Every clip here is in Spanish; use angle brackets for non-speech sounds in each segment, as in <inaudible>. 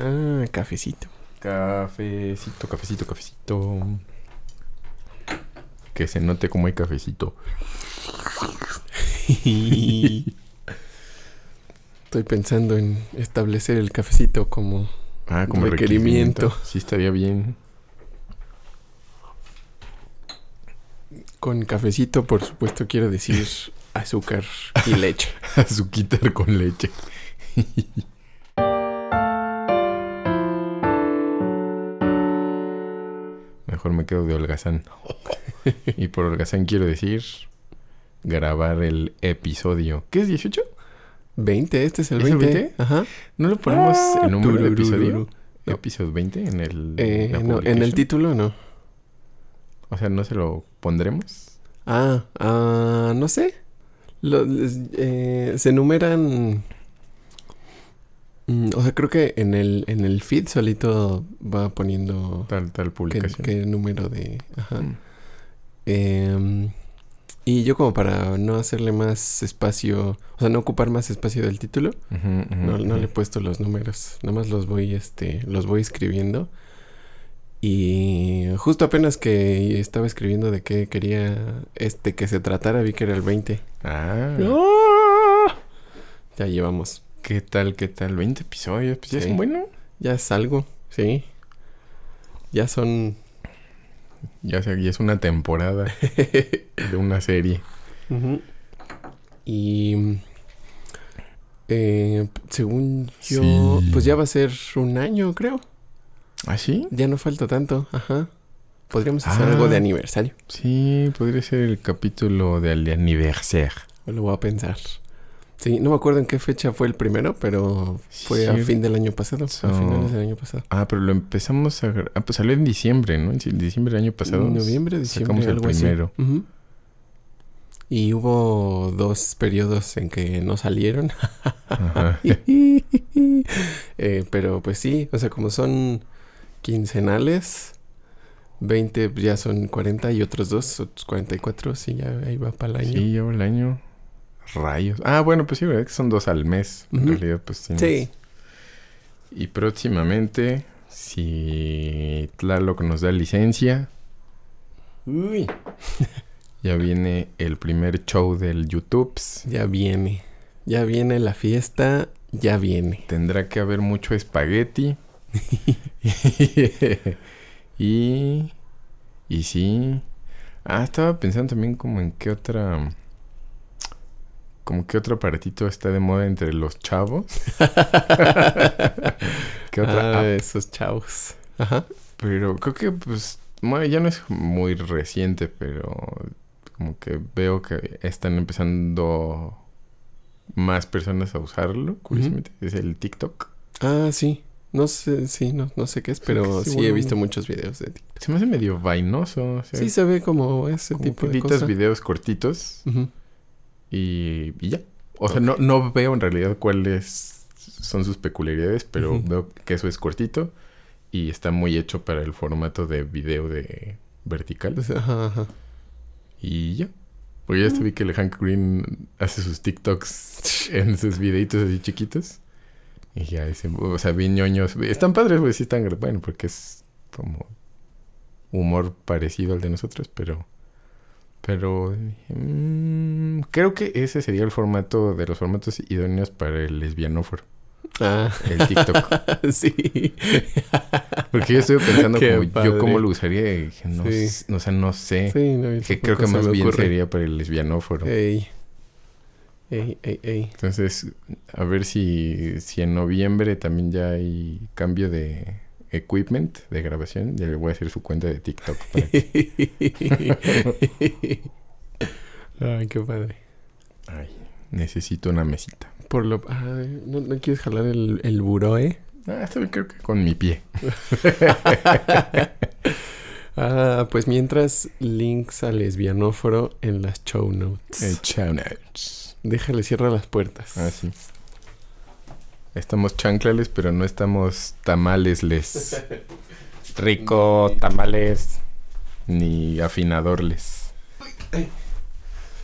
Ah, cafecito. Cafecito, cafecito, cafecito. Que se note como hay cafecito. <laughs> Estoy pensando en establecer el cafecito como Ah, como Requerimiento. requerimiento. Sí, estaría bien. con cafecito, por supuesto, quiero decir <laughs> azúcar y leche. Azuquitar con leche. <laughs> Mejor me quedo de holgazán. <laughs> Y por holgazán quiero decir grabar el episodio. ¿Qué es 18? 20, este es el ¿Es el 20. 20? Ajá. ¿No le ponemos Ah, el número de tururururu. episodio? No. Episodio 20 en el Eh, no, en el título no. O sea, ¿no se lo pondremos? Ah, ah, no sé. Lo- eh, se enumeran. Mm, o sea, creo que en el, en el feed solito va poniendo Tal, tal qué, publicación. qué número de. Ajá. Mm. Em, y yo, como para no hacerle más espacio, o sea, no ocupar más espacio del título, no, no le he puesto los números. Nada más los voy, este, los voy escribiendo. Y justo apenas que estaba escribiendo de qué quería este que se tratara, vi que era el 20. Ah, Ya llevamos. ¿Qué tal, qué tal? 20 episodios, pues ya Sí. es bueno. Ya es algo, sí. Ya son. Ya, se- ya es una temporada <laughs> de una serie. Y. eh, según yo, Sí. pues ya va a ser un año, creo. ¿Ah, sí? Ya no falta tanto, ajá. Podríamos hacer Ah. algo de aniversario. Sí, podría ser el capítulo del aniversario. Lo voy a pensar. Sí, no me acuerdo en qué fecha fue el primero, pero fue a fin del año pasado. So- A finales del año pasado. Ah, pero lo empezamos a... Ah, pues salió en diciembre, ¿no? En ci- diciembre del año pasado. Noviembre, diciembre, Sacamos el algo así. primero. Ujú. Y hubo dos periodos en que no salieron. Ajá. <laughs> Eh, pero pues sí, o sea, como son quincenales, 20 ya son 40 y otros dos, otros 44, sí, ya ahí va para el año. Sí, llevo el año. Rayos. Ah, bueno, pues sí, ¿verdad? Que son dos al mes. En realidad, pues sí. Sí. Y próximamente, si Tlaloc nos da licencia, Uy. <laughs> ya viene el primer show del YouTube. Ya viene. Ya viene la fiesta, ya viene. Tendrá que haber mucho espagueti. <laughs> y. Y sí. Ah, estaba pensando también como en qué otra. Como qué otro aparatito está de moda entre los chavos. <laughs> ¿Qué otra Ah, esos chavos. Ajá. Pero creo que pues bueno, ya no es muy reciente, pero como que veo que están empezando más personas a usarlo, curiosamente, es el TikTok. Ah, sí. No sé, sí, no, no sé qué es, pero sí, sí, bueno. he visto muchos videos de TikTok. Se me hace medio vainoso, o sea, Sí, se ve como ese como tipo que de cosas. videos cortitos Ujú. Y, y ya. O sea, no, no veo en realidad cuáles son sus peculiaridades, pero veo que eso es cortito y está muy hecho para el formato de video de vertical. Ajá, ajá. Y ya. Porque ya hasta vi que el Hank Green hace sus TikToks en sus videitos así chiquitos. Y ya dice, o sea, bien ñoños. Están padres, güey, sí están, bueno, porque es como humor parecido al de nosotros, pero... Pero mm, creo que ese sería el formato de los formatos idóneos para el lesbianóforo, Ah, el TikTok. <laughs> sí. Porque yo estuve pensando Qué como yo cómo lo usaría y dije, no, Sí. o sea, no sé. Sí, no, Que creo que más bien sería para el lesbianóforo. Ey. Ey, ey, ey. Entonces, a ver si, si en noviembre también ya hay cambio de equipment de grabación. Ya le voy a hacer su cuenta de TikTok. para <laughs> Ay, qué padre. Ay, necesito una mesita. Por lo... Ay, ¿no, no quieres jalar el, el buró, eh? Ah, bien, creo que con mi pie. <laughs> Ah, pues mientras, links al lesbianóforo en las show notes. El show notes. Déjale, cierra las puertas. Ah, sí. Estamos chanclales, pero no estamos tamalesles. Rico, tamales, ni afinadorles.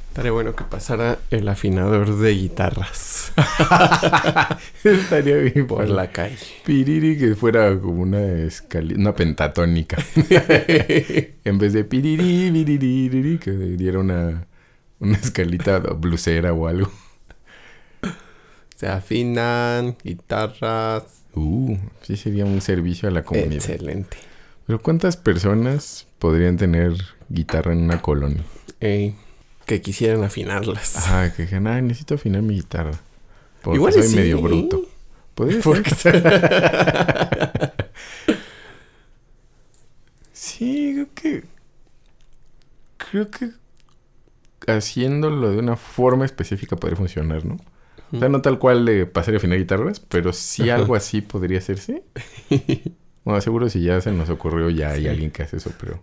Estaría bueno que pasara el afinador de guitarras <laughs> Estaría bien por la calle. Piriri que fuera como una una pentatónica. <laughs> en vez de piriri, piriri, que diera una, una escalita blusera o algo. Se afinan guitarras. Uh, sí sería un servicio a la comunidad. Excelente. Pero ¿cuántas personas podrían tener guitarra en una colonia? Ey, que quisieran afinarlas. Ah, que dijeran, ay, necesito afinar mi guitarra. Porque Igual soy sí. medio bruto. Podría <laughs> Porque- <laughs> sí, creo que. Creo que haciéndolo de una forma específica podría funcionar, ¿no? O sea, no tal cual de pasar y afinar guitarras, pero sí algo así podría hacerse. <laughs> Bueno, seguro si ya se nos ocurrió, ya hay Sí. alguien que hace eso, pero.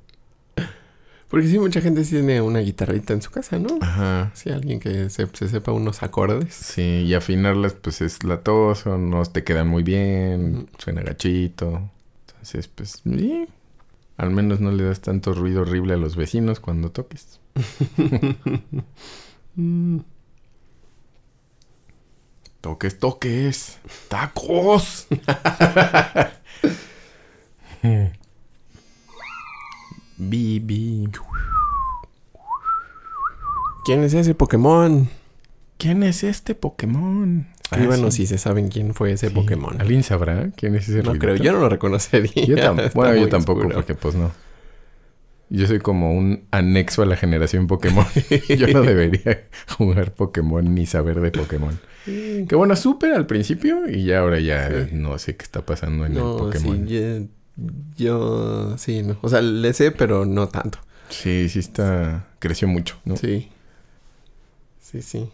Porque sí, mucha gente tiene una guitarrita en su casa, ¿no? Ajá. Sí, alguien que se, se sepa unos acordes. Sí, y afinarlas, pues es latoso, no te quedan muy bien, suena gachito. Entonces, pues, sí. Al menos no le das tanto ruido horrible a los vecinos cuando toques. <laughs> Toques, toques. ¡Tacos! <laughs> Bibi. ¿Quién es ese Pokémon? ¿Quién es este Pokémon? Ah, sí. si se saben quién fue ese Sí. Pokémon. ¿Alguien sabrá quién es ese No ruidito? creo, yo no lo reconocería. Yo <laughs> bueno, yo tampoco, oscuro. porque pues no. Yo soy como un anexo a la generación Pokémon. <laughs> yo no debería jugar Pokémon ni saber de Pokémon. Que bueno, supe al principio y ya ahora ya Sí. no sé qué está pasando en el Pokémon. sí, yo, yo- sí, no. O sea, le sé, pero no tanto. Sí, sí está... Creció mucho, ¿no? Sí. Sí. Sí,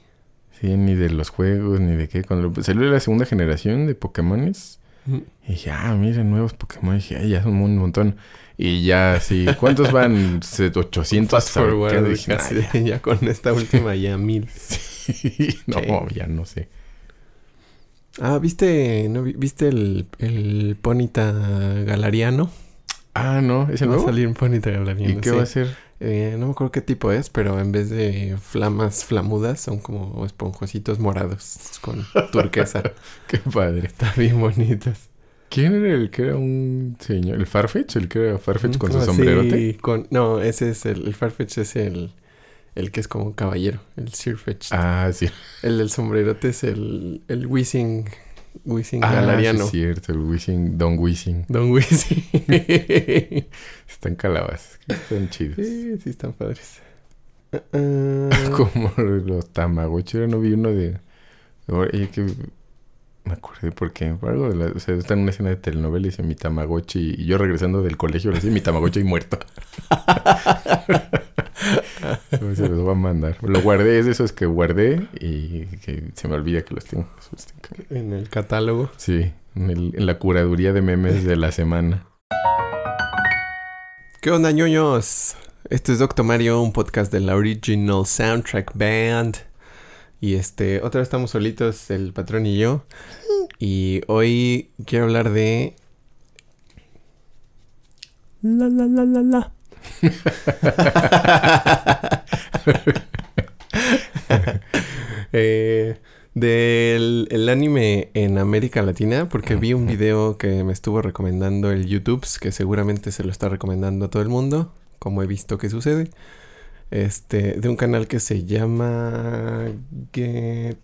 sí. ni de los juegos, ni de qué. Cuando salió la segunda generación de Pokémones, Mm. y dije, ah, mira, nuevos Pokémon. Y dije, ay, ya son un montón. Y ya, sí. ¿Cuántos van? Se- 800. Fast forward, casi, "Ah, ya". con esta última ya mil. Sí, <laughs> no, ya no sé. Ah, ¿viste, no, vi- ¿viste el, el Ponita Galariano? Ah, no, ¿es el Va a salir un Ponita Galariano, ¿Y qué sí. va a ser? Eh, no me acuerdo qué tipo es, pero en vez de flamas flamudas son como esponjositos morados con turquesa. <laughs> Qué padre. Está bien bonitas. ¿Quién era el que era un señor? ¿El Farfetch? ¿El que era Farfetch con su Ah, sí, sombrerote? con- no, ese es el, el Farfetch es el, el que es como un caballero, el Sirfetch. Ah, sí. El del sombrerote es el, el Wizzing, Wizzing Ah, Galariano. es cierto, el Wishing, Don Wishing. Don Wizzing. <laughs> Están calabazas, están chidos. sí, sí están padres. <laughs> Ah, ah. Como los Tamagotchi, no vi uno de... Que... Me acordé porque por algo de la- o sea, está en una escena de telenovela y dice mi Tamagotchi y yo regresando del colegio le decía mi Tamagotchi <laughs> muerto. <laughs> Se los voy a mandar. Lo guardé, es de esos que guardé y que se me olvida que los tengo. En el catálogo. Sí, en, el- en la curaduría de memes de la semana. ¿Qué onda, ñoños? Este es Doctor Mario, un podcast de la Original Soundtrack Band. Y este, otra vez estamos solitos, el patrón y yo. Y hoy quiero hablar de. La la la la la. <laughs> Eh, del el anime en América Latina, porque vi un video que me estuvo recomendando el YouTube, que seguramente se lo está recomendando a todo el mundo, como he visto que sucede. Este, de un canal que se llama Get.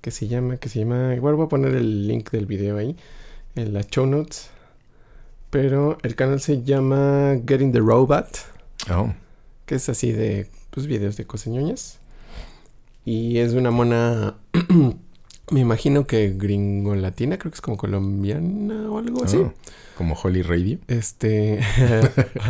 Que se llama, que se llama. Igual voy a poner el link del video ahí, en las show notes. Pero el canal se llama Getting the Robot Oh, que es así de pues videos de coseñoñas y es de una mona <clears throat> me imagino que gringo latina creo que es como colombiana o algo así oh, como Holly Radio. este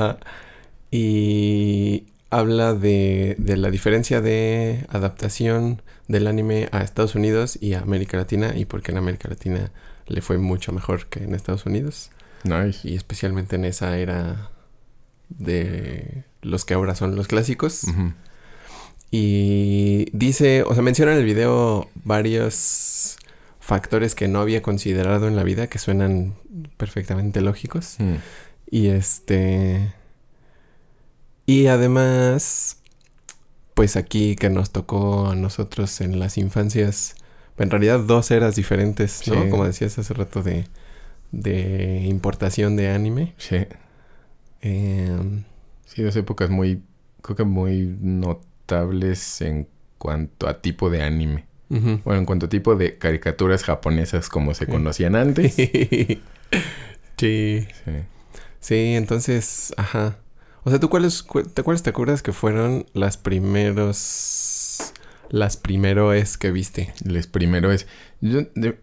<laughs> y habla de, de la diferencia de adaptación del anime a Estados Unidos y a América Latina y por qué en América Latina le fue mucho mejor que en Estados Unidos Nice. y especialmente en esa era de los que ahora son los clásicos. Y dice, o sea, menciona en el video varios factores que no había considerado en la vida que suenan perfectamente lógicos. Mm. Y este... Y además, pues aquí que nos tocó a nosotros en las infancias, en realidad dos eras diferentes, ¿no? Sí. Como decías hace rato de, de importación de anime. Sí. Em, Sí, dos épocas muy, creo que muy notables en cuanto a tipo de anime. ujú. Bueno, en cuanto a tipo de caricaturas japonesas como se Sí. conocían antes. <laughs> sí. Sí. Sí, entonces, ajá. O sea, ¿tú cuáles, cu- te, cuáles te acuerdas que fueron las primeros... Las primeros que viste? Les primero es. yo, de-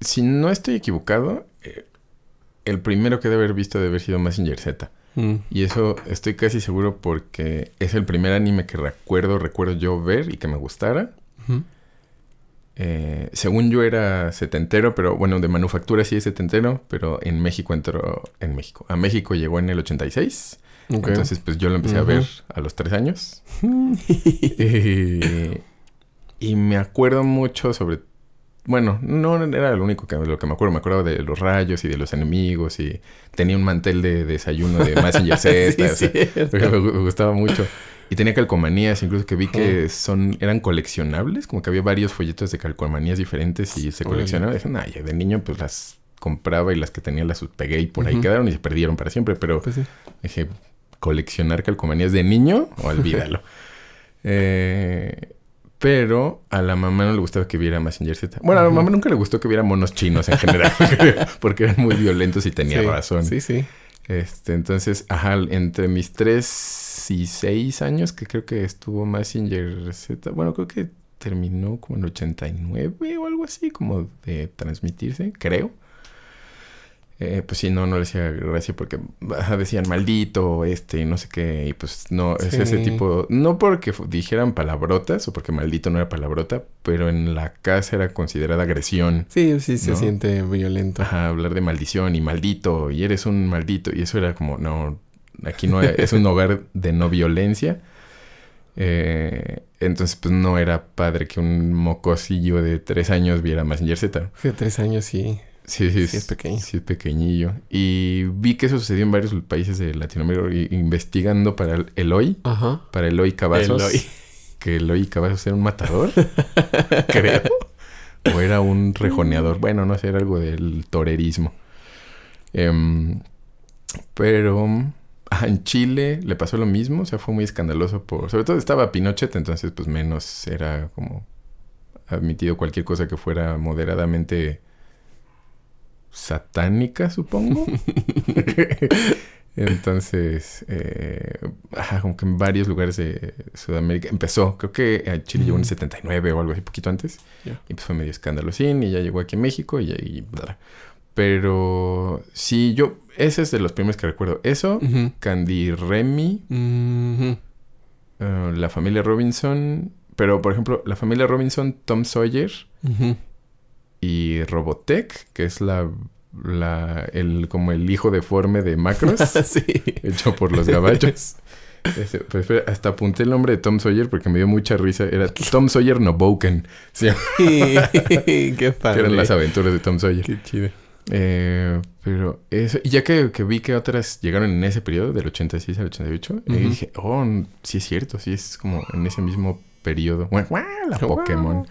si no estoy equivocado, eh, el primero que debe haber visto debe haber sido Massinger Z. Mm, Y eso estoy casi seguro porque es el primer anime que recuerdo, recuerdo yo ver y que me gustara. Eh, según yo era setentero, pero bueno, de manufactura sí es setentero, pero en México entró, en México, a México llegó en el 86. Entonces pues yo lo empecé a ver a los tres años. <laughs> Y me acuerdo mucho sobre... Bueno, no era lo único que, lo que me acuerdo. Me acuerdo de los rayos y de los enemigos y tenía un mantel de desayuno de <laughs> Massinger Z. Sí, o sea, me, gu- me gustaba mucho. Y tenía calcomanías, incluso que vi que son eran coleccionables. Como que había varios folletos de calcomanías diferentes y se coleccionaban. Dije, "Nah, de niño pues las compraba y las que tenía las pegué y por ahí quedaron y se perdieron para siempre. Pero Pues sí. Dije, coleccionar calcomanías de niño, olvídalo. <laughs> Eh, pero a la mamá no le gustaba que viera Massinger Z. Bueno, a la mamá nunca le gustó que viera monos chinos en general, <laughs> porque eran muy violentos y tenía Sí, razón. Sí, sí. Este, entonces, ajá, entre mis tres y seis años, que creo que estuvo Massinger Z, bueno, creo que terminó como en 89 o algo así, como de transmitirse, creo. Eh, pues sí, no, no le hacía gracia porque decían maldito, este, y no sé qué, y pues no, es ese tipo, no porque dijeran palabrotas o porque maldito no era palabrota, pero en la casa era considerada agresión. Sí, sí se ¿No? siente violento. Ajá, hablar de maldición y maldito, y eres un maldito, y eso era como, no, aquí no es un hogar de no violencia. Eh, entonces, pues no era padre que un mocosillo de tres años viera Massinger Z. De tres años sí. Sí, sí, Sí, es pequeño. Sí, es pequeñillo. Y vi que eso sucedió en varios países de Latinoamérica, investigando para el Eloy, Ajá. para Eloy Cavazos. Eloy. Que Eloy Cavazos era un matador, <laughs> creo. O era un rejoneador. Bueno, no sé, era algo del torerismo. Em, pero ah, en Chile le pasó lo mismo. O sea, fue muy escandaloso por... Sobre todo estaba Pinochet, entonces pues menos era como admitido cualquier cosa que fuera moderadamente satánica, supongo. <laughs> Entonces, eh, ajá, como que en varios lugares de Sudamérica empezó, creo que a Chile llegó en el Ujú. 79 o algo así, poquito antes. Y pues fue medio escandalosín y ya llegó aquí a México y, bla. Pero sí, yo, ese es de los primeros que recuerdo. Eso. Candy Remy, eh, la familia Robinson. Pero, por ejemplo, la familia Robinson, Tom Sawyer. Y Robotech, que es la, la el como el hijo deforme de Macros, <laughs> sí. hecho por los gabachos. <laughs> Pues, hasta apunté el nombre de Tom Sawyer porque me dio mucha risa. Era <laughs> Tom Sawyer Noboken. Sí, Qué padre. eran las aventuras de Tom Sawyer. Qué chido. Eh, pero eso, y ya que, que vi que otras llegaron en ese periodo, del 86 al 88, y Ujú. dije, oh, sí es cierto, sí es como en ese mismo periodo. Bueno, la. Pokémon.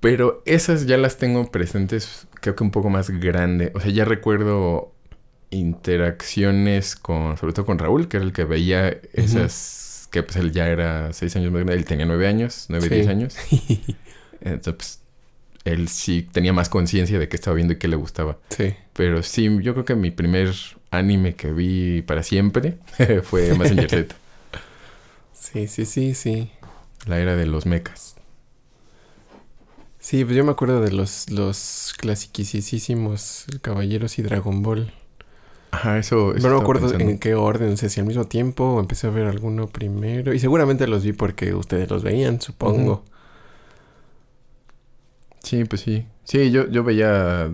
Pero esas ya las tengo presentes, creo que un poco más grande. O sea, ya recuerdo interacciones con, sobre todo con Raúl, que era el que veía esas, que pues él ya era seis años más grande, él tenía nueve años, nueve, Sí. diez años. <laughs> Entonces, pues, él sí tenía más conciencia de qué estaba viendo y qué le gustaba. Sí. Pero sí, yo creo que mi primer anime que vi para siempre <laughs> fue Mazinger Z, <laughs> Sí, sí, sí, sí. la era de los mechas. Sí, pues yo me acuerdo de los, los clasiquísimos Caballeros y Dragon Ball. Ajá, eso. eso No me acuerdo pensando. en qué orden, no sé si al mismo tiempo o empecé a ver alguno primero. Y seguramente los vi porque ustedes los veían, supongo. Sí, pues sí. Sí, yo, yo veía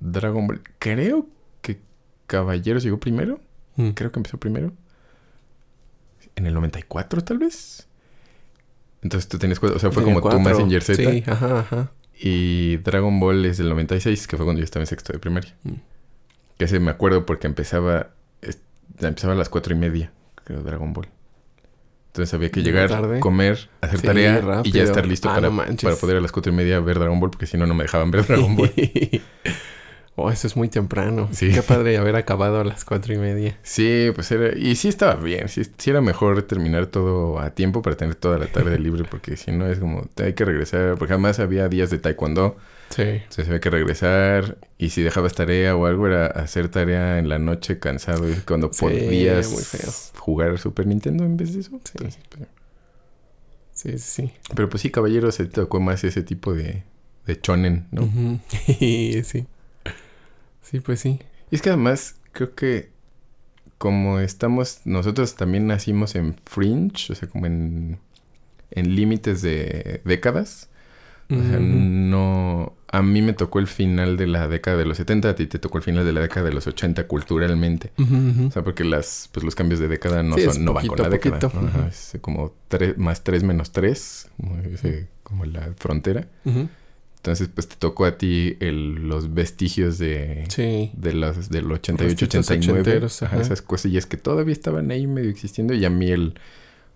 Dragon Ball. Creo que Caballeros llegó primero. Mm. Creo que empezó primero. En el 94, tal vez. Entonces tú tienes cuenta. O sea, fue Tenía como tu cuatro. Mazinger Z. Sí, ajá, ajá. Y Dragon Ball es del 96, que fue cuando yo estaba en sexto de primaria. Mm. Que ese me acuerdo porque empezaba... es- empezaba a las cuatro y media, creo, Dragon Ball. Entonces había que ¿De la llegar, tarde? comer, hacer Sí, tarea y ya estar listo Ah, para, no para poder a las cuatro y media ver Dragon Ball, porque si no, no me dejaban ver Dragon Ball. <laughs> oh, eso es muy temprano. Sí. Qué padre haber acabado a las cuatro y media. Sí, pues era... Y sí estaba bien. Sí, sí era mejor terminar todo a tiempo para tener toda la tarde libre, porque si no es como... Hay que regresar, porque además había días de taekwondo. Sí. Entonces había que regresar y si dejabas tarea o algo era hacer tarea en la noche cansado y cuando Sí, podías muy feo. jugar Super Nintendo en vez de eso. Entonces, pues, Sí, sí, sí. pero pues sí, caballero, se tocó más ese tipo de, de chonen, ¿no? Ujú. <laughs> sí. Sí, pues sí. Y es que además creo que como estamos, nosotros también nacimos en fringe, o sea, como en, en límites de décadas. O sea, no... A mí me tocó el final de la década de los 70, a ti te tocó el final de la década de los 80 culturalmente. O sea, porque las, pues los cambios de década no, Sí, son, no van con poquito la década. poquito. ¿no? Ajá, Ujú. es como tres, más 3 menos 3, como, como la frontera. Entonces, pues te tocó a ti el, los vestigios de, Sí. de los, del 88, Restitos 89. ochenteros, ajá, esas cosillas que todavía estaban ahí medio existiendo. Y a mí el,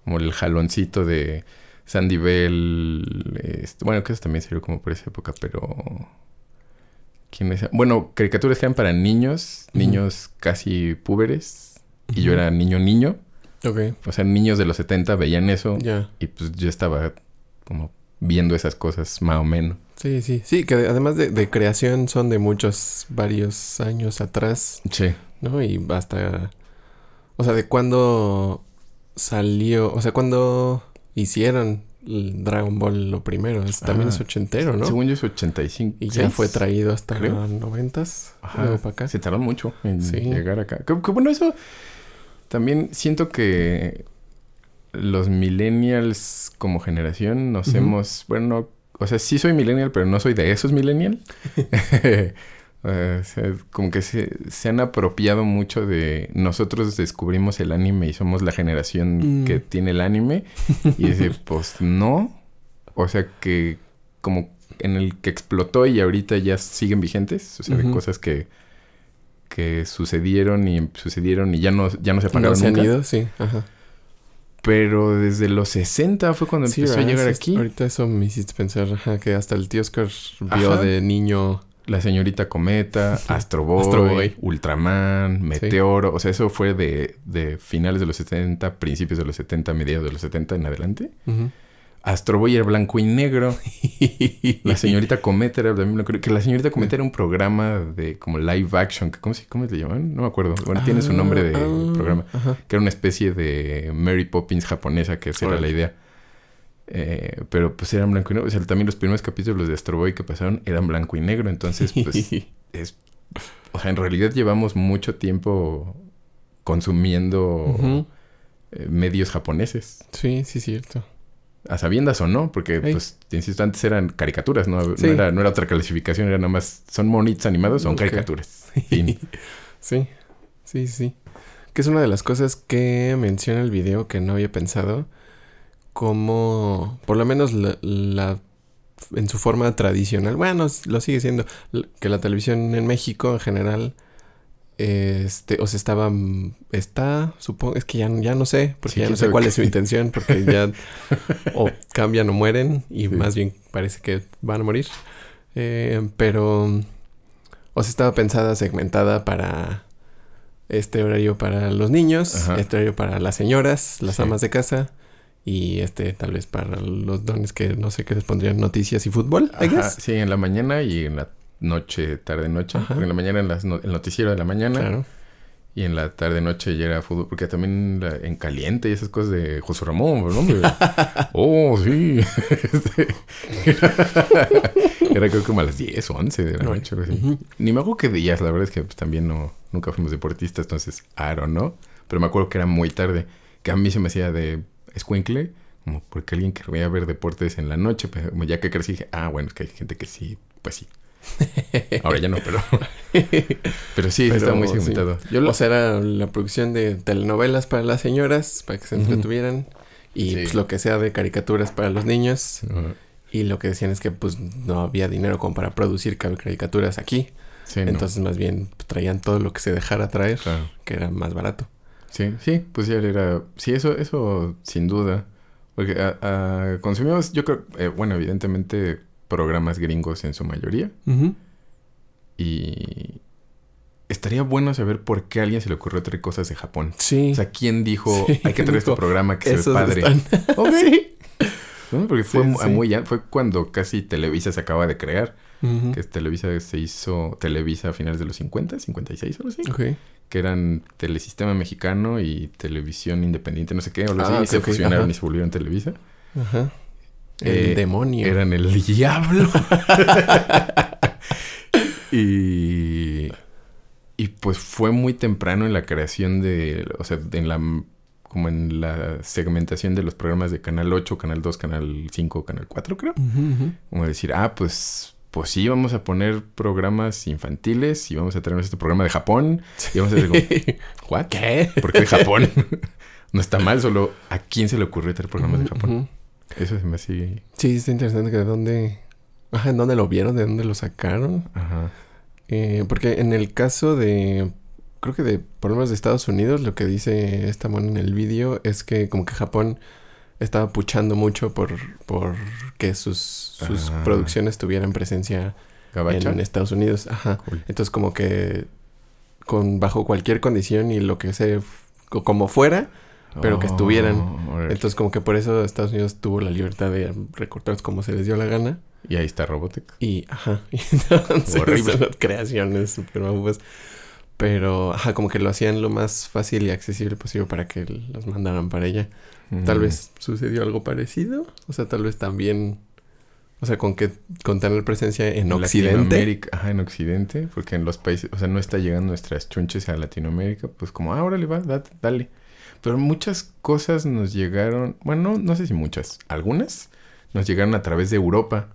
como el jaloncito de Sandy Bell. este, bueno, que eso también salió como por esa época, pero... ¿Quién es? Bueno, caricaturas que eran para niños, niños casi púberes. Y yo era niño niño. Ok, O sea, niños de los 70 veían eso. ya. Y pues yo estaba como viendo esas cosas más o menos. Sí, sí. Sí, que además de, de creación son de muchos, varios años atrás, Sí. ¿no? Y hasta... O sea, de cuándo salió... O sea, cuando hicieron el Dragon Ball lo primero. Es, también Ah, es ochentero, ¿no? Según yo es 85. Y ya fue traído hasta creo. los noventas. Ajá. Luego para acá. Se tardó mucho en Sí. llegar acá. Que, que bueno, eso también siento que los millennials como generación nos hemos, bueno, no- o sea, sí soy millennial, pero no soy de esos millennial. <laughs> <laughs> O sea, como que se, se han apropiado mucho de nosotros descubrimos el anime y somos la generación Mm. que tiene el anime y dice, <laughs> pues no. O sea que como en el que explotó y ahorita ya siguen vigentes, o sea, de cosas que que sucedieron y sucedieron y ya no ya no se No apagaron se han nunca. ido, sí. Ajá. Pero desde los 60 fue cuando Sí, empezó a llegar aquí. Ahorita eso me hiciste pensar ajá, que hasta el tío Oscar vio Ajá. de niño. La señorita Cometa, <laughs> Astro Boy, Astro Boy. Ultraman, Meteoro. O sea, eso fue de, de finales de los 70, principios de los 70, mediados de los 70 en adelante. Ujú. Astro Boy era blanco y negro. <laughs> La señorita Cometa era también blanco. Que la señorita Cometa era un programa de como live action. que ¿Cómo se, cómo le llaman? No me acuerdo. Bueno, tiene su nombre de Ah, ah, programa. Ajá. Que era una especie de Mary Poppins japonesa, que esa era la idea. Eh, pero pues eran blanco y negro. O sea, también los primeros capítulos de Astro Boy que pasaron eran blanco y negro. Entonces, pues <laughs> es, o sea, en realidad llevamos mucho tiempo consumiendo eh, medios japoneses. Sí, sí, cierto. A sabiendas o no, porque, pues, insisto, antes eran caricaturas, ¿no? Sí. No, era, no era otra clasificación, era nada más, son monitos animados, son caricaturas. <laughs> Fin. Sí, sí, sí. Que es una de las cosas que menciona el video que no había pensado. Como, por lo menos la, la- en su forma tradicional, bueno, lo sigue siendo, que la televisión en México en general, este, o sea, estaba, mm, está, supongo, es que ya, ya no sé, porque Sí, ya no sé cuál es su intención, porque <laughs> ya o cambian o mueren, y Sí. más bien parece que van a morir. Eh, pero, o sea, estaba pensada, segmentada para este horario para los niños, Ajá. este horario para las señoras, las Sí. amas de casa, y este tal vez para los dones que no sé qué les pondrían noticias y fútbol, I guess. sí, en la mañana y en la noche, tarde, noche. Ajá. Porque en la mañana en las no- el noticiero de la mañana Claro. y en la tarde, noche ya era fútbol. Porque también la- en caliente y esas cosas de José Ramón, ¿no? <laughs> oh, sí. <laughs> Este, era creo que como a las 10 o 11 de la No. noche. así. Ni me acuerdo qué días, la verdad es que pues, también no, nunca fuimos deportistas, entonces, I don't know. Pero me acuerdo que era muy tarde, que a mí se me hacía de escuincle, como porque alguien querría ver deportes en la noche, pero como ya que crecí dije, ah, bueno, es que hay gente que sí, pues sí. <laughs> Ahora ya no, pero... <laughs> pero sí, Pero, está muy sí. segmentado. Yo lo- O sea, era la producción de telenovelas para las señoras, para que se entretuvieran. Y Sí. pues lo que sea de caricaturas para los niños. Y lo que decían es que pues no había dinero como para producir caricaturas aquí. sí, no, Entonces más bien traían todo lo que se dejara traer, claro. que era más barato. Sí, sí, pues ya era... Sí, eso, eso sin duda. Porque a, a- consumimos, yo creo, eh, bueno, evidentemente programas gringos en su mayoría. Y estaría bueno saber por qué a alguien se le ocurrió traer cosas de Japón. Sí. O sea, ¿quién dijo, Sí, hay que traer este programa que se ve padre? Ok. <laughs> Sí. ¿No? Porque fue Sí, sí. muy... Fue cuando casi Televisa se acaba de crear. Que Televisa se hizo Televisa a finales de los 50, 56 o algo así. Que eran Telesistema Mexicano y Televisión Independiente, no sé qué. O algo así, Ah, y se ok, ok, fusionaron ajá. y se volvieron Televisa. Ajá. El Eh, demonio. Eran el diablo. <laughs> y... Y pues fue muy temprano en la creación de... O sea, en la... Como en la segmentación de los programas de Canal 8, Canal 2, Canal 5, Canal 4, creo. Como decir, ah, pues... Pues sí, vamos a poner programas infantiles y vamos a traernos este programa de Japón. Y vamos a decir, como, ¿what? ¿Qué? ¿Por qué de Japón? <laughs> no está mal, solo ¿a quién se le ocurrió traer programas de Japón? Eso se me hace... Sí, está interesante que de dónde... Ajá, ¿en dónde lo vieron? ¿De dónde lo sacaron? Ajá. Eh, porque en el caso de... Creo que de problemas de Estados Unidos, lo que dice esta mona en el vídeo es que como que Japón estaba puchando mucho por, por que sus, sus Ah. producciones tuvieran presencia Gabacha. en Estados Unidos. Ajá. Cool. Entonces como que con bajo cualquier condición y lo que se co- como fuera, pero que estuvieran. Oh, entonces como que por eso Estados Unidos tuvo la libertad de recortar como se les dio la gana. Y ahí está Robotic. Y, ajá, <laughs> y entonces Horrible. las creaciones super. Pero, ajá, como que lo hacían lo más fácil y accesible posible para que los mandaran para ella. Tal vez sucedió algo parecido. O sea, tal vez también... O sea, con que con tener presencia en Occidente. Ajá, en Occidente, porque en los países, o sea, no está llegando nuestras chunches a Latinoamérica, pues como, ah, órale, va, date, dale. Pero muchas cosas nos llegaron, bueno, no, no sé si muchas, algunas nos llegaron a través de Europa,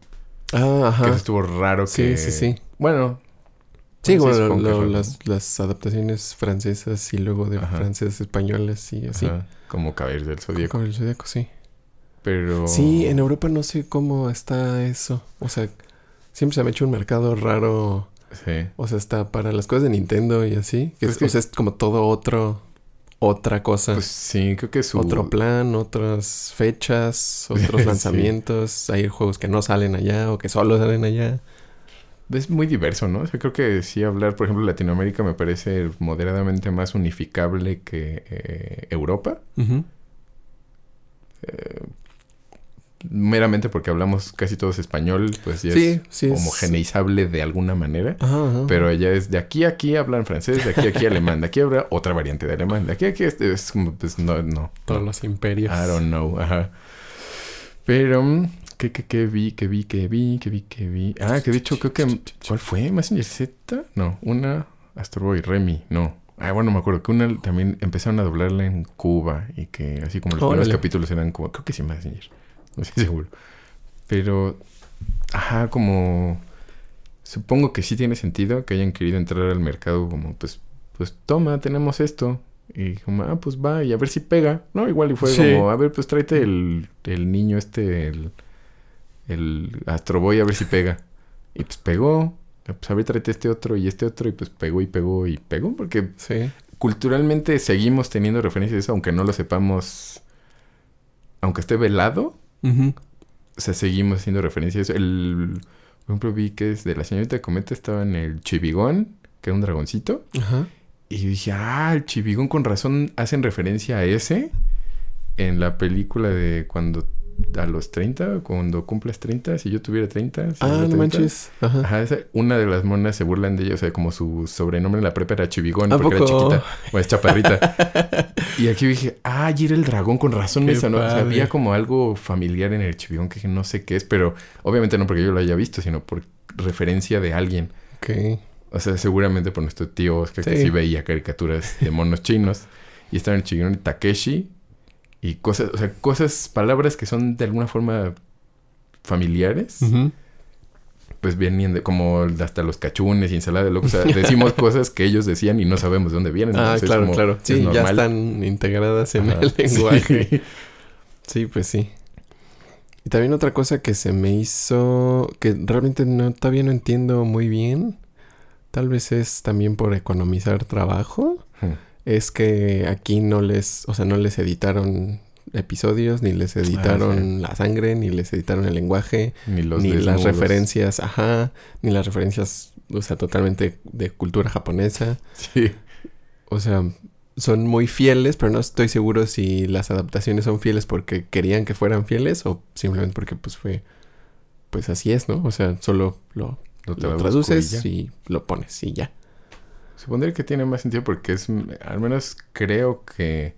Ah, que ajá. eso estuvo raro Sí, que... sí, sí. Bueno, Sí, bueno, bueno, que lo- fue- las, las adaptaciones francesas y luego de Ajá. francesas españolas y así. ajá, como Caballeros del Zodíaco, Con el Zodíaco, sí. pero... Sí, en Europa no sé cómo está eso. O sea, siempre se me ha hecho un mercado raro. Sí. O sea, está para las cosas de Nintendo y así. Que Pues es, que- O sea, es como todo otro... Otra cosa. Pues sí, creo que su... Otro plan, otras fechas, <laughs> otros Sí. lanzamientos. Hay juegos que no salen allá o que solo salen allá. Es muy diverso, ¿no? O sea, creo que sí hablar, por ejemplo, Latinoamérica me parece moderadamente más unificable que eh, Europa. Ujú. Eh, meramente porque hablamos casi todos español, pues ya Sí, es sí. es- homogeneizable de alguna manera. Ajá, ajá. Pero allá es de aquí a aquí hablan francés, de aquí a aquí alemán, de aquí habrá otra variante de alemán, de aquí a aquí es, es como, pues no, no. Todos no. los imperios. I don't know, ajá. Pero, ¿qué, qué, qué vi, qué vi, qué vi, qué vi, qué vi? Ah, que de hecho creo que... ¿Cuál fue? ¿Messenger Z? No, una Astro Boy, Remy, no. Ah, bueno, me acuerdo que una también empezaron a doblarla en Cuba y que así como los primeros capítulos eran como... Creo que sí, Messenger. <laughs> No estoy seguro. Pero, ajá, como... Supongo que sí tiene sentido que hayan querido entrar al mercado como, pues, pues toma, tenemos esto. Y como, ah, pues va, y a ver si pega. No, igual y fue Sí. como, a ver, pues tráete el, el niño este, el, el Astro Boy, a ver si pega. Y pues pegó. Pues a ver, tráete este otro y este otro. Y pues pegó y pegó y pegó. Porque Sí. culturalmente seguimos teniendo referencias de eso, aunque no lo sepamos. Aunque esté velado, Ujú. o sea, seguimos haciendo referencias. El, por ejemplo, vi que es de la señorita Cometa estaba en el Chivigón, que era un dragoncito. Ajá. Y dije, ah, el Chivigón con razón hacen referencia a ese en la película de cuando a los 30, cuando cumples 30, si yo tuviera 30. si Ah, no 30. manches. Ajá. Ajá, esa- una de las monas se burlan de ella, o sea, como su sobrenombre en la prepa era Chivigón ¿A porque poco? era chiquita, o es chaparrita. <laughs> y aquí dije, ah, y era el dragón, con razón me. O sea, había como algo familiar en el Chivigón que no sé qué es, pero obviamente no porque yo lo haya visto, sino por referencia de alguien. Ok. O sea, seguramente por nuestro tío Oscar, que Sí. sí veía caricaturas de monos chinos. Y estaba en el Chivigón y Takeshi. Y cosas, o sea, cosas, palabras que son de alguna forma familiares pues venían de como hasta los cachunes y ensalada de loco. O sea, decimos <laughs> cosas que ellos decían y no sabemos de dónde vienen. Ah, claro, como- claro. Sí, ya están integradas en Ajá, el <laughs> lenguaje. sí. Sí, pues sí. Y también otra cosa que se me hizo que realmente no todavía no entiendo muy bien, tal vez es también por economizar trabajo, Hmm. Es que aquí no les, o sea, no les editaron episodios, ni les editaron Ah, sí. la sangre, ni les editaron el lenguaje, Ni los ni las referencias, ajá, ni las referencias, o sea, totalmente de cultura japonesa. Sí. O sea, son muy fieles, pero no estoy seguro si las adaptaciones son fieles porque querían que fueran fieles o simplemente porque pues fue, pues así es, ¿no? O sea, solo lo, Lo lo traduces y lo pones y ya. Supondría que tiene más sentido porque es, al menos creo que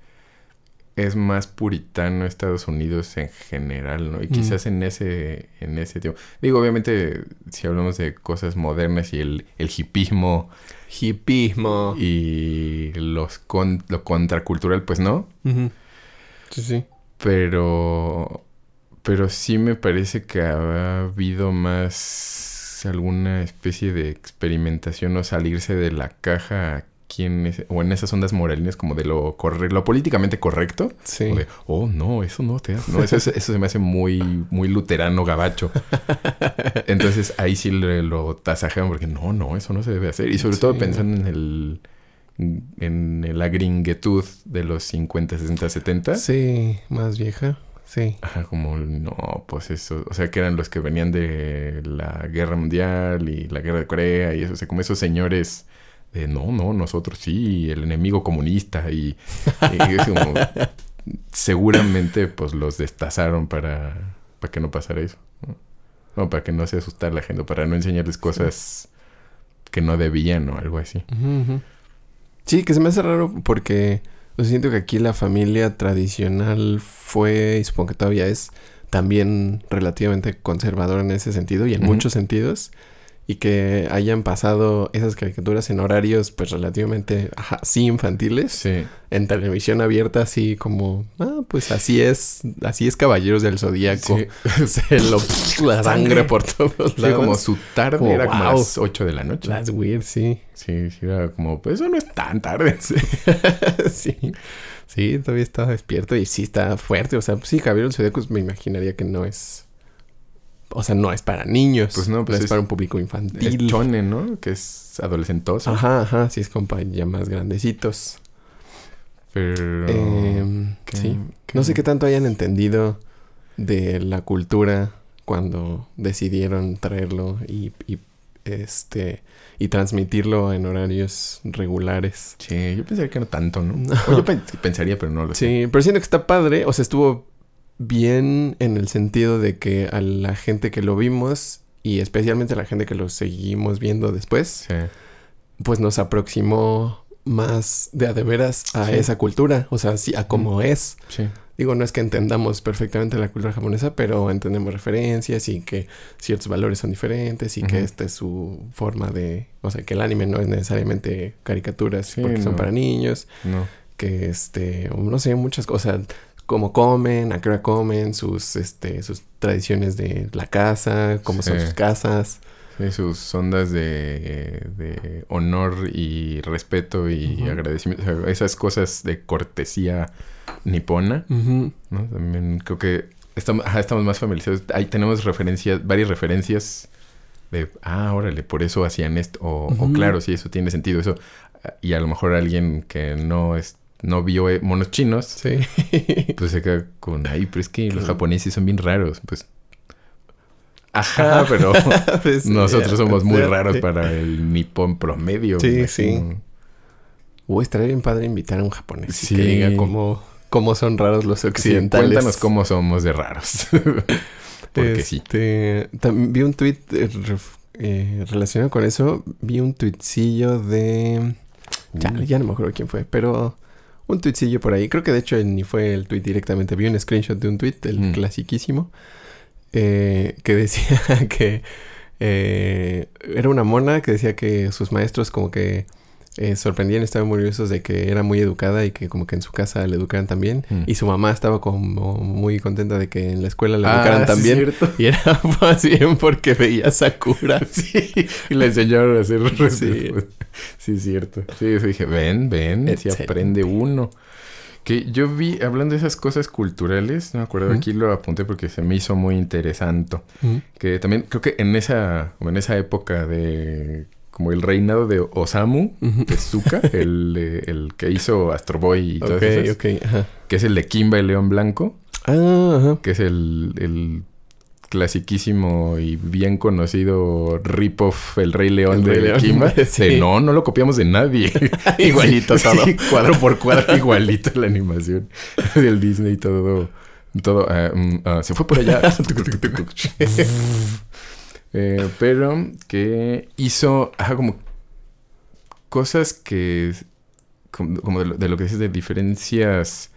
es más puritano Estados Unidos en general, ¿no? Y Mm. quizás en ese, en ese tiempo. Digo, obviamente, si hablamos de cosas modernas y el, el hipismo Hipismo. y los con, lo contracultural, pues no. Sí, sí. Pero. Pero sí me parece que ha habido más alguna especie de experimentación o salirse de la caja aquí en ese- o en esas ondas moralinas como de lo corre- lo políticamente correcto. Sí. O de, oh, no, eso no te hace. No, eso, es- eso se me hace muy, muy luterano gabacho. <laughs> Entonces ahí sí le- lo tasajean porque no, no, eso no se debe hacer. Y sobre todo pensando en el en la gringuetud de los 50, 60, 70. Sí, más vieja. Sí. Ajá, como no, pues eso, o sea, que eran los que venían de la guerra mundial y la guerra de Corea y eso, o sea, como esos señores de no, no, nosotros sí, el enemigo comunista y, y es como, seguramente pues los destazaron para, para que no pasara eso, ¿no? No, para que no se asustara la gente, para no enseñarles cosas que no debían o algo así. Sí, que se me hace raro porque o sea, siento que aquí la familia tradicional fue, y supongo que todavía es, también relativamente conservadora en ese sentido y en muchos sentidos. Y que hayan pasado esas caricaturas en horarios, pues relativamente, ajá, sí infantiles, Sí, en televisión abierta, así como, ah, pues así es, así es Caballeros del Zodíaco. sí. <laughs> Se lo, <laughs> la sangre por todos Sí, lados. como su tarde Como, era como a las 8 de la noche. That's weird, sí. Sí, sí, era como, pues eso no es tan tarde. <laughs> sí. Sí, todavía estaba despierto y sí está fuerte. O sea, sí, Javier el Zodíaco me imaginaría que no es. O sea, no es para niños. Pues no, pues es, es- para un público Es infantil. chonen, ¿no? Que es adolescentoso. Ajá, ajá, sí es como para ya más grandecitos. Pero... Em, ¿qué- sí. qué- No sé qué tanto hayan entendido de la cultura cuando decidieron traerlo y, y, este y transmitirlo en horarios regulares. Sí, yo pensaría que no tanto, ¿no? No. <laughs> O yo pen- pensaría, pero no lo sé. Sí, pero siento que está padre. O sea, estuvo bien en el sentido de que a la gente que lo vimos y especialmente a la gente que lo seguimos viendo después, Sí. pues nos aproximó más de a de veras a Sí. esa cultura. O sea, sí, a cómo es. Sí. Digo, no es que entendamos perfectamente la cultura japonesa, pero entendemos referencias y que ciertos valores son diferentes y que esta es su forma de... O sea, que el anime no es necesariamente caricaturas Sí, porque son para niños No. que este, no sé, muchas cosas, cómo comen, a qué hora comen, sus este, sus tradiciones de la casa, cómo son sus casas. Sí, sus ondas de, de honor y respeto y agradecimiento. esas cosas de cortesía nipona, ¿no? También creo que estamos, ajá, estamos más familiarizados. Ahí tenemos referencias, varias referencias de, ah, órale, por eso hacían esto. O, o claro, sí, eso tiene sentido. Eso. Y a lo mejor alguien que no es, no vio eh, monos chinos, Sí. <laughs> pues se queda con, ay, pero es que los japoneses son bien raros. Pues, ajá, pero <laughs> Pues, nosotros somos muy raros sí. para el nipón promedio. Sí, sí. Uy, estaría bien padre invitar a un japonés y Sí. que diga cómo, cómo son raros los Sí, occidentales. cuéntanos cómo somos de raros. <laughs> Porque sí. Este, tam- vi un tweet eh, eh, relacionado con eso. Vi un tweetcillo de... Ya, Uy. ya no me acuerdo quién fue, pero un tweetcillo por ahí. Creo que de hecho ni fue el tweet directamente. Vi un screenshot de un tweet, el Mm. clasiquísimo, eh, que decía <laughs> que eh, era una mona que decía que sus maestros como que eh, sorprendían, estaban muy orgullosos de que era muy educada y que como que en su casa le educaran también. Mm. Y su mamá estaba como muy contenta de que en la escuela le Ah, educaran sí, también. cierto. <laughs> Y era más bien porque veía Sakura. <laughs> Sí, y le enseñaron a hacer Sí. Sí, es cierto. Sí, eso dije, ven, ven, si aprende uno. Que yo vi, hablando de esas cosas culturales, no me acuerdo, aquí lo apunté porque se me hizo muy interesante. Que también creo que en esa, en esa época de como el reinado de Osamu. Tezuka, <laughs> el, el que hizo Astro Boy y todo Ok, eso. ok, ajá. Que es el de Kimba el León Blanco, Ah, ajá. que es el, el clasiquísimo y bien conocido rip-off El Rey León El de Rey León, Kimba. <laughs> sí. No, no lo copiamos de nadie. <laughs> Igualito todo. Sí, cuadro por cuadro, igualito la animación del Disney, todo. todo ah, mm, ah, se fue por allá. Eh, pero que hizo ajá, como cosas que. Como, como de, lo, de lo que dices de diferencias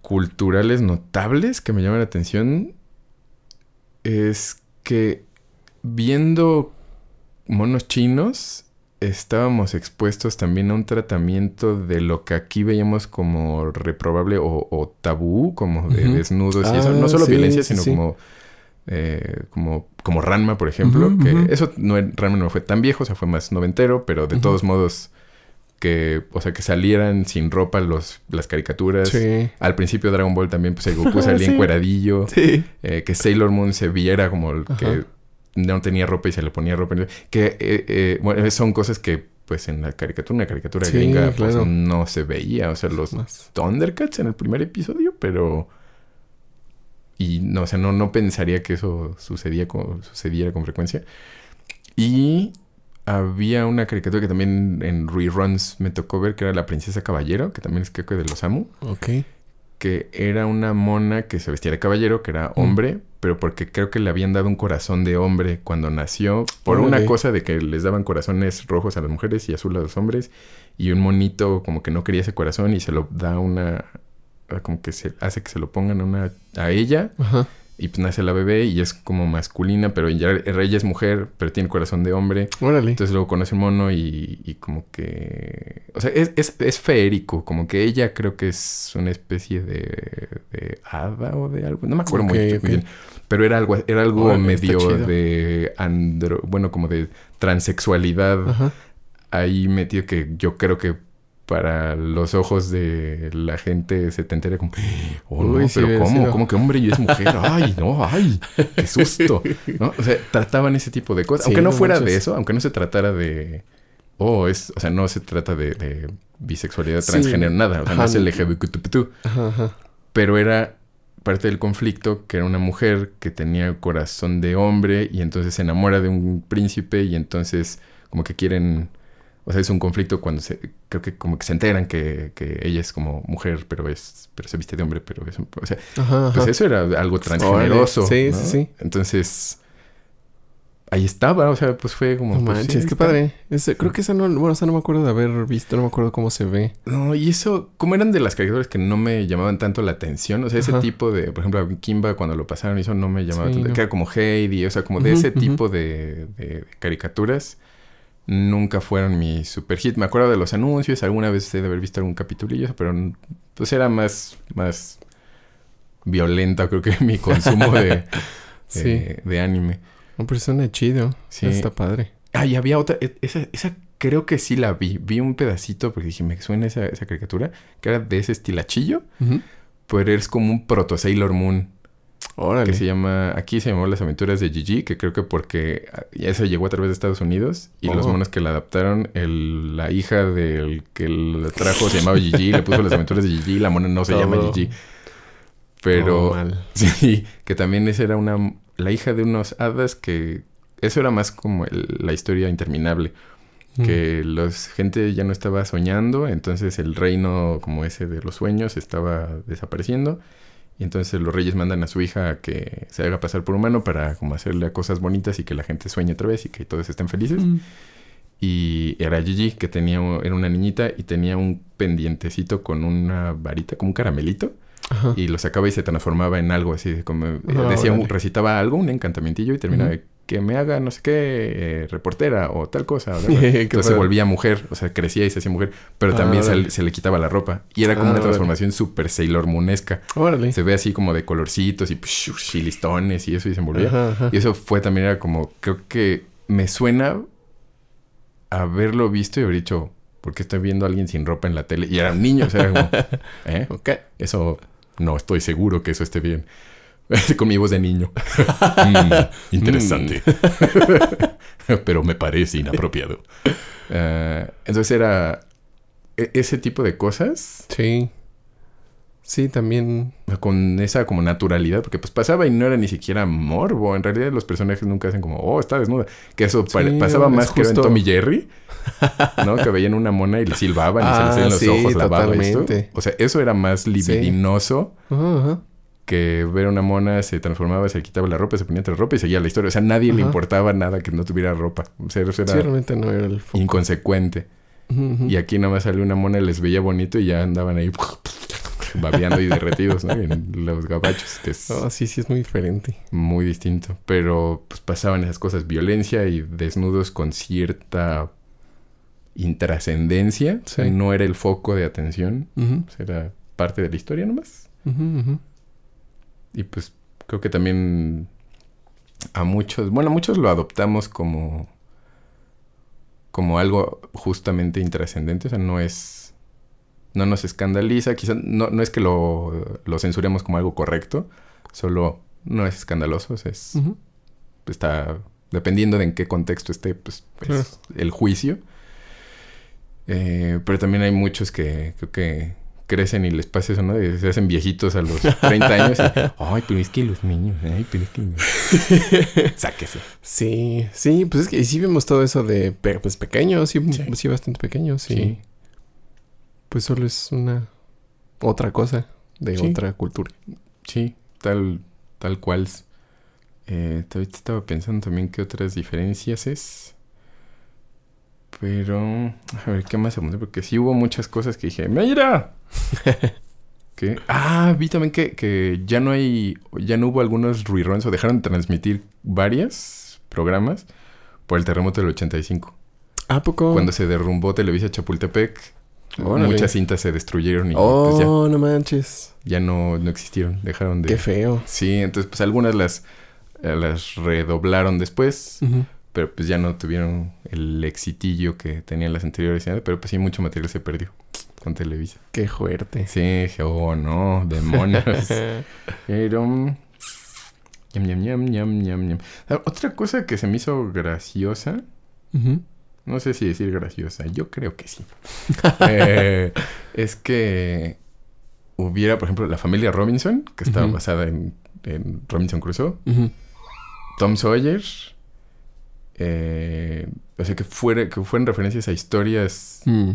culturales notables que me llaman la atención. Es que viendo monos chinos estábamos expuestos también a un tratamiento de lo que aquí veíamos como reprobable o, o tabú, como de desnudos y Ah, eso. No solo sí, violencia, sino sí. como, eh, como como Ranma, por ejemplo. Que eso no, Ranma no fue tan viejo, o sea, fue más noventero, pero de todos modos que, o sea, que salieran sin ropa los, las caricaturas. Sí. Al principio Dragon Ball también, pues el Goku <laughs> salía Sí. encueradillo. Sí. Eh, que Sailor Moon se viera como el que no tenía ropa y se le ponía ropa. Que, eh, eh, bueno, son cosas que, pues, en la caricatura, una caricatura gringa, pues, no se veía. O sea, los Más. Thundercats en el primer episodio, pero... Y, no, o sea, no, no pensaría que eso sucedía con, sucediera con frecuencia. Y había una caricatura que también en reruns me tocó ver, que era La Princesa Caballero, que también es creo que de los Amu Ok. que era una mona que se vestía de caballero, que era hombre, pero porque creo que le habían dado un corazón de hombre cuando nació, por una cosa de que les daban corazones rojos a las mujeres y azul a los hombres, y un monito como que no quería ese corazón y se lo da una, como que se hace que se lo pongan a, una, a ella, Ajá. y pues nace la bebé y es como masculina, pero ya ella es mujer, pero tiene corazón de hombre. Órale. Entonces luego conoce un mono y, y como que... O sea, es, es, es feérico. Como que ella creo que es una especie de, de hada o de algo. No me acuerdo muy, Ok, muy bien. Pero era algo, era algo Órale, medio de andro... Bueno, como de transexualidad Ajá. ahí metido que yo creo que para los ojos de la gente se te entera como, oh, no, Uy sí, pero ¿cómo? sido. ¿Cómo que hombre y es mujer? <laughs> Ay, no, ay, qué susto. ¿No? O sea, trataban ese tipo de cosas. Sí, aunque no no fuera de eso, aunque no se tratara de, oh, es, o sea, no se trata de, de bisexualidad, Sí. transgénero, nada. O sea, no es LGBTQ. Ajá, ajá. Pero era parte del conflicto que era una mujer que tenía corazón de hombre y entonces se enamora de un príncipe y entonces como que quieren... O sea, es un conflicto cuando se... Creo que como que se enteran que, que ella es como mujer, pero es... Pero se viste de hombre, pero es... un- O sea, Ajá, pues ajá. eso era algo transgeneroso. Sí, ¿no? sí, sí. Entonces... Ahí estaba, o sea, pues fue como... No pues, manches, qué padre. Ese- creo que esa no, bueno, esa no me acuerdo de haber visto, no me acuerdo cómo se ve. No, y eso, como eran de las caricaturas que no me llamaban tanto la atención, o sea, ese Ajá. tipo de, por ejemplo, Kimba cuando lo pasaron, eso no me llamaba Sí, tanto, no. que era como Heidi, o sea, como de ese tipo de, de caricaturas, nunca fueron mi super hit. Me acuerdo de los anuncios, alguna vez he de haber visto algún capitulillo, pero pues era más, más violenta, creo que <laughs> mi consumo de, <laughs> Sí. eh, de anime. No, pero suena chido. Sí. Está padre. Ah, y había otra, e- esa, esa creo que sí la vi, vi un pedacito porque dije, me suena esa, esa caricatura, que era de ese estilachillo. Ujú. Pero es como un proto Sailor Moon Órale. que se llama, aquí se llamó Las Aventuras de Gigi, que creo que porque ah, ya se llegó a través de Estados Unidos y los Oh. monos que la adaptaron, el, la hija del que la trajo se llamaba Gigi, le puso Las Aventuras de Gigi, la mona no se llama Gigi. Pero mal. <laughs> sí, que también esa era una, la hija de unos hadas que, eso era más como el- la historia interminable que los gente ya no estaba soñando, entonces el reino como ese de los sueños estaba desapareciendo y entonces los reyes mandan a su hija a que se haga pasar por humano para como hacerle cosas bonitas y que la gente sueñe otra vez y que todos estén felices. Mm. Y era Gigi que tenía era una niñita y tenía un pendientecito con una varita como un caramelito Ajá. y lo sacaba y se transformaba en algo así como eh, Ah, decía recitaba algo, un encantamientillo y terminaba de que me haga no sé qué eh, reportera o tal cosa. o <laughs> Entonces se volvía mujer, o sea, crecía y se hacía mujer, pero Ah, también se, órale. se le quitaba la ropa. Y era como Ah, una órale. transformación súper Sailor Moonesca. Órale. Se ve así como de colorcitos y psh, y listones y eso y se envolvía. Ajá, ajá. Y eso fue también, era como, creo que me suena haberlo visto y haber dicho, ¿por qué estoy viendo a alguien sin ropa en la tele? Y era un niño, o sea, era como, <laughs> ¿eh? Ok. Eso no estoy seguro que eso esté bien. <laughs> Con mi voz de niño. Mm, <laughs> interesante. <laughs> Pero me parece inapropiado. Ah, entonces era e- ese tipo de cosas Sí. Sí, también. con esa como naturalidad, porque pues pasaba y no era ni siquiera morbo. En realidad los personajes nunca hacen como, oh, está desnuda. Que eso Sí, pasaba más que en justo- Tom y Jerry, ¿no? Que veían una mona y le silbaban y se les Ah, salían los sí, ojos, la baba y esto. totalmente. O sea, eso era más libidinoso ajá. Que ver una mona se transformaba, se quitaba la ropa, se ponía la ropa y seguía la historia. O sea, a nadie le importaba nada que no tuviera ropa. O sea, eso era Sí, realmente no era el foco. inconsecuente. Y aquí nada más salió una mona, les veía bonito y ya andaban ahí <laughs> babeando y derretidos, ¿no? En los gabachos, que es No, sí, sí, es muy diferente. muy distinto. Pero pues pasaban esas cosas, violencia y desnudos con cierta intrascendencia. O sea, Sí. no era el foco de atención, sea, era parte de la historia nomás. ujú, ujú. Y pues creo que también a muchos, bueno, a muchos lo adoptamos como como algo justamente intrascendente, o sea, no es no nos escandaliza, quizás no, no es que lo, lo censuremos como algo correcto, solo no es escandaloso, es, está dependiendo de en qué contexto esté, pues, Claro. es el juicio. Eh, pero también hay muchos que creo que crecen y les pasa eso, ¿no? Se hacen viejitos a los 30 años y, <laughs> ay, pero es que los niños, ay, pero es que... <laughs> Sáquese. Sí, sí, pues es que y sí vemos todo eso de pues pequeños, sí, Sí. sí, bastante pequeños, sí. Sí. Pues solo es una otra cosa de otra cultura. Sí, tal, tal cual. Eh, estaba pensando también qué otras diferencias es. Pero, a ver, ¿qué más apunté? Porque sí hubo muchas cosas que dije, ¡Mira! <laughs> ¿Qué? Ah, vi también que, que ya no hay, ya no hubo algunos reruns o dejaron de transmitir varios programas por el terremoto del 85. ¿A poco? Cuando se derrumbó Televisa Chapultepec, Órale. muchas cintas se destruyeron y Oh, pues ya, no manches. ya no, no existieron, dejaron de... Qué feo. Sí, entonces pues algunas las, eh, las redoblaron después, pero pues ya no tuvieron el exitillo que tenían las anteriores, ¿sí? pero pues sí, mucho material se perdió con Televisa. Qué fuerte. Sí, dije, oh no, demonios. <laughs> pero... ñam, ñam. Ah, Otra cosa que se me hizo graciosa, no sé si decir graciosa, yo creo que sí. <laughs> Eh, es que hubiera, por ejemplo, la familia Robinson, que estaba basada en, en Robinson Crusoe. Tom Sawyer. eh, o sea, que, fuera, que fueran referencias a historias, Mm.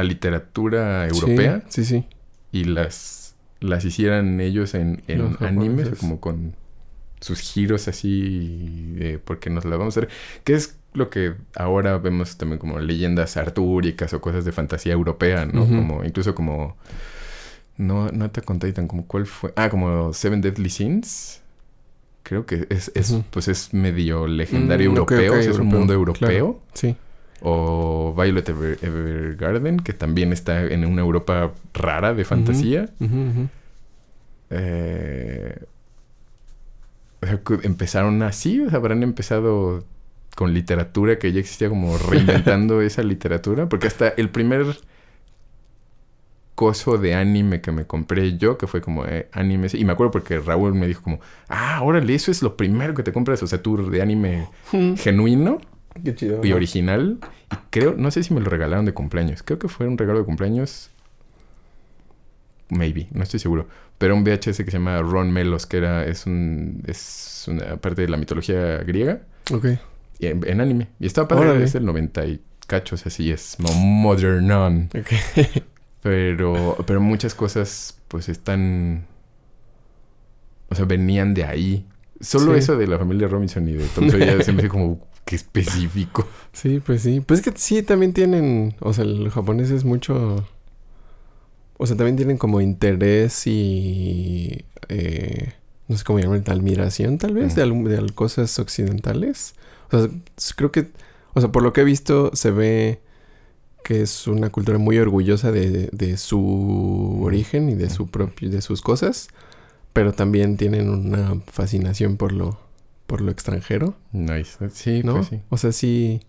A literatura europea Sí, sí, sí. y las, las hicieran ellos en, en animes, como con sus giros así, de porque nos la vamos a hacer. Que es lo que ahora vemos también como leyendas artúricas o cosas de fantasía europea, ¿no? Como, incluso como. No, no te conté tan como cuál fue. Ah, como Seven Deadly Sins. Creo que es, es pues es medio legendario Mm, europeo, ok, o sea, es un mundo europeo. claro. Sí. O Violet Ever- Evergarden, que también está en una Europa rara de fantasía. O sea, que empezaron así, o sea, habrán empezado con literatura que ya existía como <laughs> reinventando esa literatura, porque hasta el primer coso de anime que me compré yo, que fue como eh, anime, y me acuerdo porque Raúl me dijo como, ah, órale, eso es lo primero que te compras, o sea, tú de anime genuino Qué chido. y original, y creo, no sé si me lo regalaron de cumpleaños, creo que fue un regalo de cumpleaños, maybe, no estoy seguro, pero un VHS que se llama Ron Melos, que era, es un, es una parte de la mitología griega, Ok. y en, en anime, y estaba padre, Órale. es del 90 y cachos, así es, mo- modernón, Ok. <laughs> pero, pero muchas cosas, pues, están, o sea, venían de ahí. Solo Sí. eso de la familia Robinson y de Tom Sawyer <laughs> se me hace como que específico. <laughs> Sí, pues sí. Pues es que sí, también tienen, o sea, los japoneses mucho, o sea, también tienen como interés y, eh, no sé cómo llamarlo, admiración tal vez de, de cosas occidentales. O sea, creo que, o sea, por lo que he visto, se ve que es una cultura muy orgullosa de, de su origen y de su propio, de sus cosas, pero también tienen una fascinación por lo, por lo extranjero. Nice. Sí, ¿no? pues sí. O sea, sí.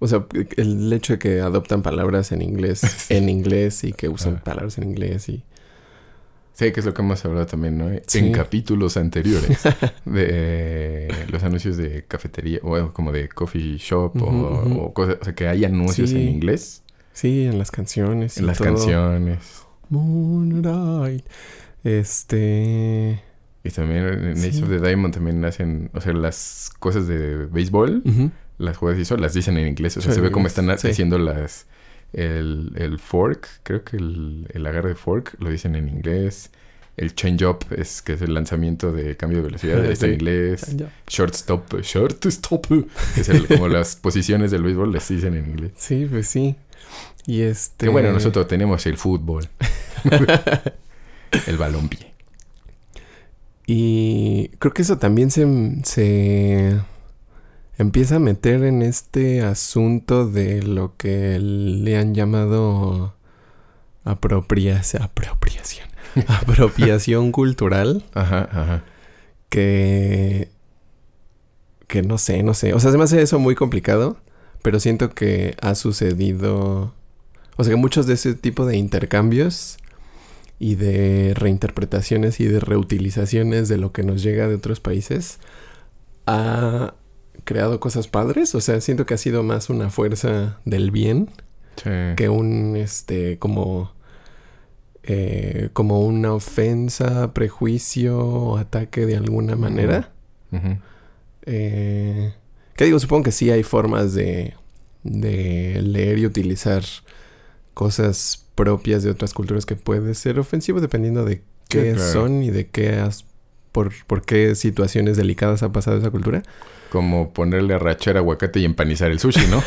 O sea, el hecho de que adoptan palabras en inglés, <laughs> Sí. en inglés y que usan Ah. palabras en inglés y. Sí, que es lo que hemos hablado también, ¿no? Sí. En capítulos anteriores <laughs> de los anuncios de cafetería, o como de coffee shop o, cosas, o sea, que hay anuncios Sí. en inglés Sí, en las canciones. y en las todo. canciones. Moonlight. Este. Y también en Sí. Ace of the Diamond también hacen, o sea, las cosas de béisbol, ujú. las jugadas y eso, las dicen en inglés. O sea, Sí, se ve inglés. están Sí. haciendo las... El, el fork, creo que el, el agarre de fork lo dicen en inglés. El change up es que es el lanzamiento de cambio de velocidad, <laughs> está en Sí. inglés. Ya. Shortstop, shortstop, es el- como las posiciones del béisbol les dicen en inglés. Sí, pues sí. Y este. Que bueno, nosotros tenemos el fútbol, <laughs> el balompié. Y creo que eso también se, se empieza a meter en este asunto de lo que le han llamado apropiación, apropiación, <laughs> apropiación cultural, Ajá, ajá. que, que no sé, no sé, o sea, se me hace eso muy complicado, pero siento que ha sucedido, o sea, que muchos de ese tipo de intercambios y de reinterpretaciones y de reutilizaciones de lo que nos llega de otros países ha creado cosas padres. O sea, siento que ha sido más una fuerza del bien Sí. que un, este, como, eh, como una ofensa, prejuicio o ataque de alguna manera. Ujú. Eh, ¿Qué digo? Supongo que sí hay formas de, de leer y utilizar cosas propias de otras culturas que puede ser ofensivo dependiendo de qué claro. son y de qué has, por, por qué situaciones delicadas ha pasado esa cultura. Como ponerle a rachar aguacate y empanizar el sushi, ¿no?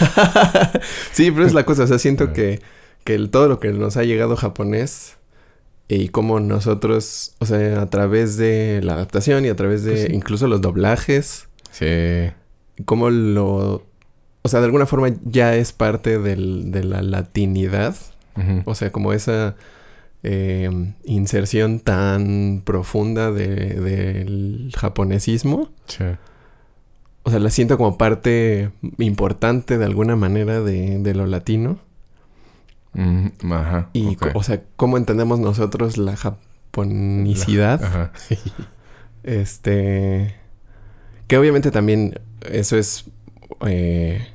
<laughs> sí, pero es la cosa. O sea, siento <laughs> que, que el- todo lo que nos ha llegado japonés y cómo nosotros, o sea, a través de la adaptación y a través de Pues sí. incluso los doblajes, Sí. cómo lo... O sea, de alguna forma ya es parte del- de la latinidad. O sea, como esa eh, inserción tan profunda de- del japonesismo. Sí. O sea, la siento como parte importante de alguna manera de, de lo latino. Mm, Ajá. Y, o sea, cómo entendemos nosotros la japonicidad. Ajá. <laughs> Este. Que obviamente también eso es. Eh,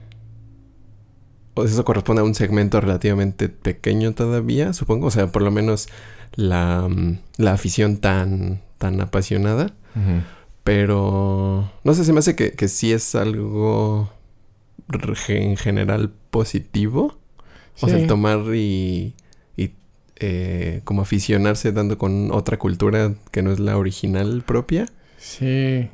o eso corresponde a un segmento relativamente pequeño todavía, supongo. O sea, por lo menos la, mm, la afición tan, tan apasionada. Pero no sé, se me hace que, que sí es algo en general positivo. O sea, el tomar y, y eh, como aficionarse dando con otra cultura que no es la original propia. Sí.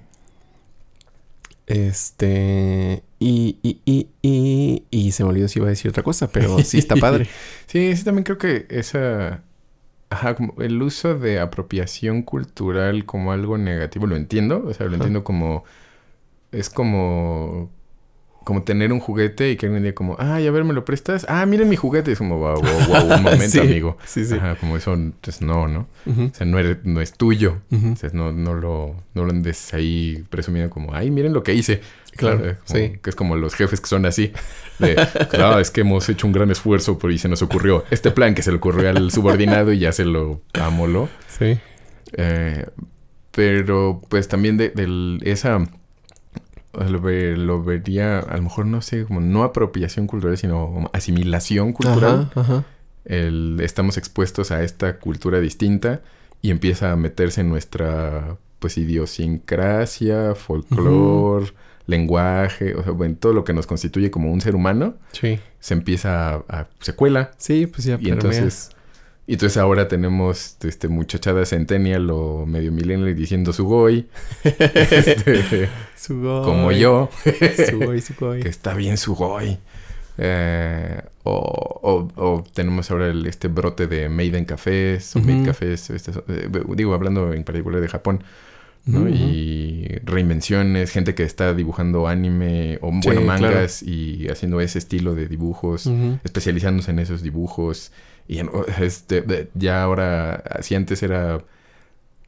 Este. Y, y, y, y, y se me olvidó si iba a decir otra cosa, pero sí está <laughs> padre. Sí, sí, también creo que esa... Ajá, como el uso de apropiación cultural como algo negativo, lo entiendo. O sea, lo Ajá. entiendo como... Es como... Como tener un juguete y que alguien diga como... Ay, a ver, ¿me lo prestas? Ah, miren mi juguete. Es como, wow, wow, wow, un <laughs> momento, Sí, amigo. Sí, sí. Ajá, como eso, pues no, ¿no? O sea, no, eres- no es tuyo. ujú. O sea, no, no, lo, no lo andes ahí presumiendo como, ay, miren lo que hice. Claro, sí. Que es como los jefes que son así. De, claro, es que hemos hecho un gran esfuerzo por y se nos ocurrió este plan que se le ocurrió al subordinado y ya se lo amoló. Sí. Eh, pero pues también de, del- esa... Lo, ve- lo vería, a lo mejor no sé, como no apropiación cultural, sino asimilación cultural Ajá, ajá. el, estamos expuestos a esta cultura distinta y empieza a meterse en nuestra pues idiosincrasia, folclore, lenguaje, o sea, bueno, todo lo que nos constituye como un ser humano, Sí. se empieza a, a- se cuela Sí, pues ya y entonces y entonces ahora tenemos este muchachada centennial o medio millennial diciendo su goy, <laughs> este, Sugoi. como yo, Sugoi, sugoi. que está bien su goy. Eh, o, o- o tenemos ahora el, este brote de Maiden Cafés o Made. Cafés, este, eh, digo, hablando en particular de Japón, ¿no? Y reinvenciones, gente que está dibujando anime o, Sí, bueno, claro. mangas y haciendo ese estilo de dibujos, especializándose en esos dibujos. Y este, ya ahora, si antes era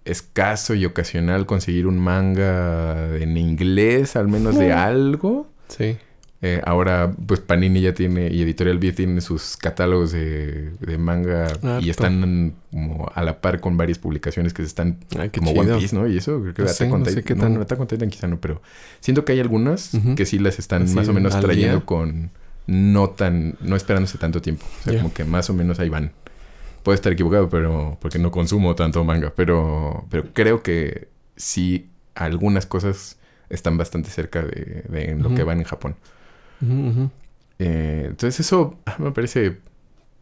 escaso y ocasional conseguir un manga en inglés, al menos de No. algo. Sí. Eh, ahora, pues Panini ya tiene, y Editorial B tiene sus catálogos de, de manga y están como a la par con varias publicaciones que se están Ay, como chido. One Piece, ¿no? Y eso creo que No sé, on no sé Titan- qué no, tan- no, quizá no, pero siento que hay algunas que sí las están Así, más o menos trayendo día. con no tan, no esperándose tanto tiempo. O sea, como que más o menos ahí van. Puedo estar equivocado, pero porque no consumo tanto manga, pero, pero creo que sí algunas cosas están bastante cerca de, de lo que van en Japón. Eh, entonces eso ah, me parece,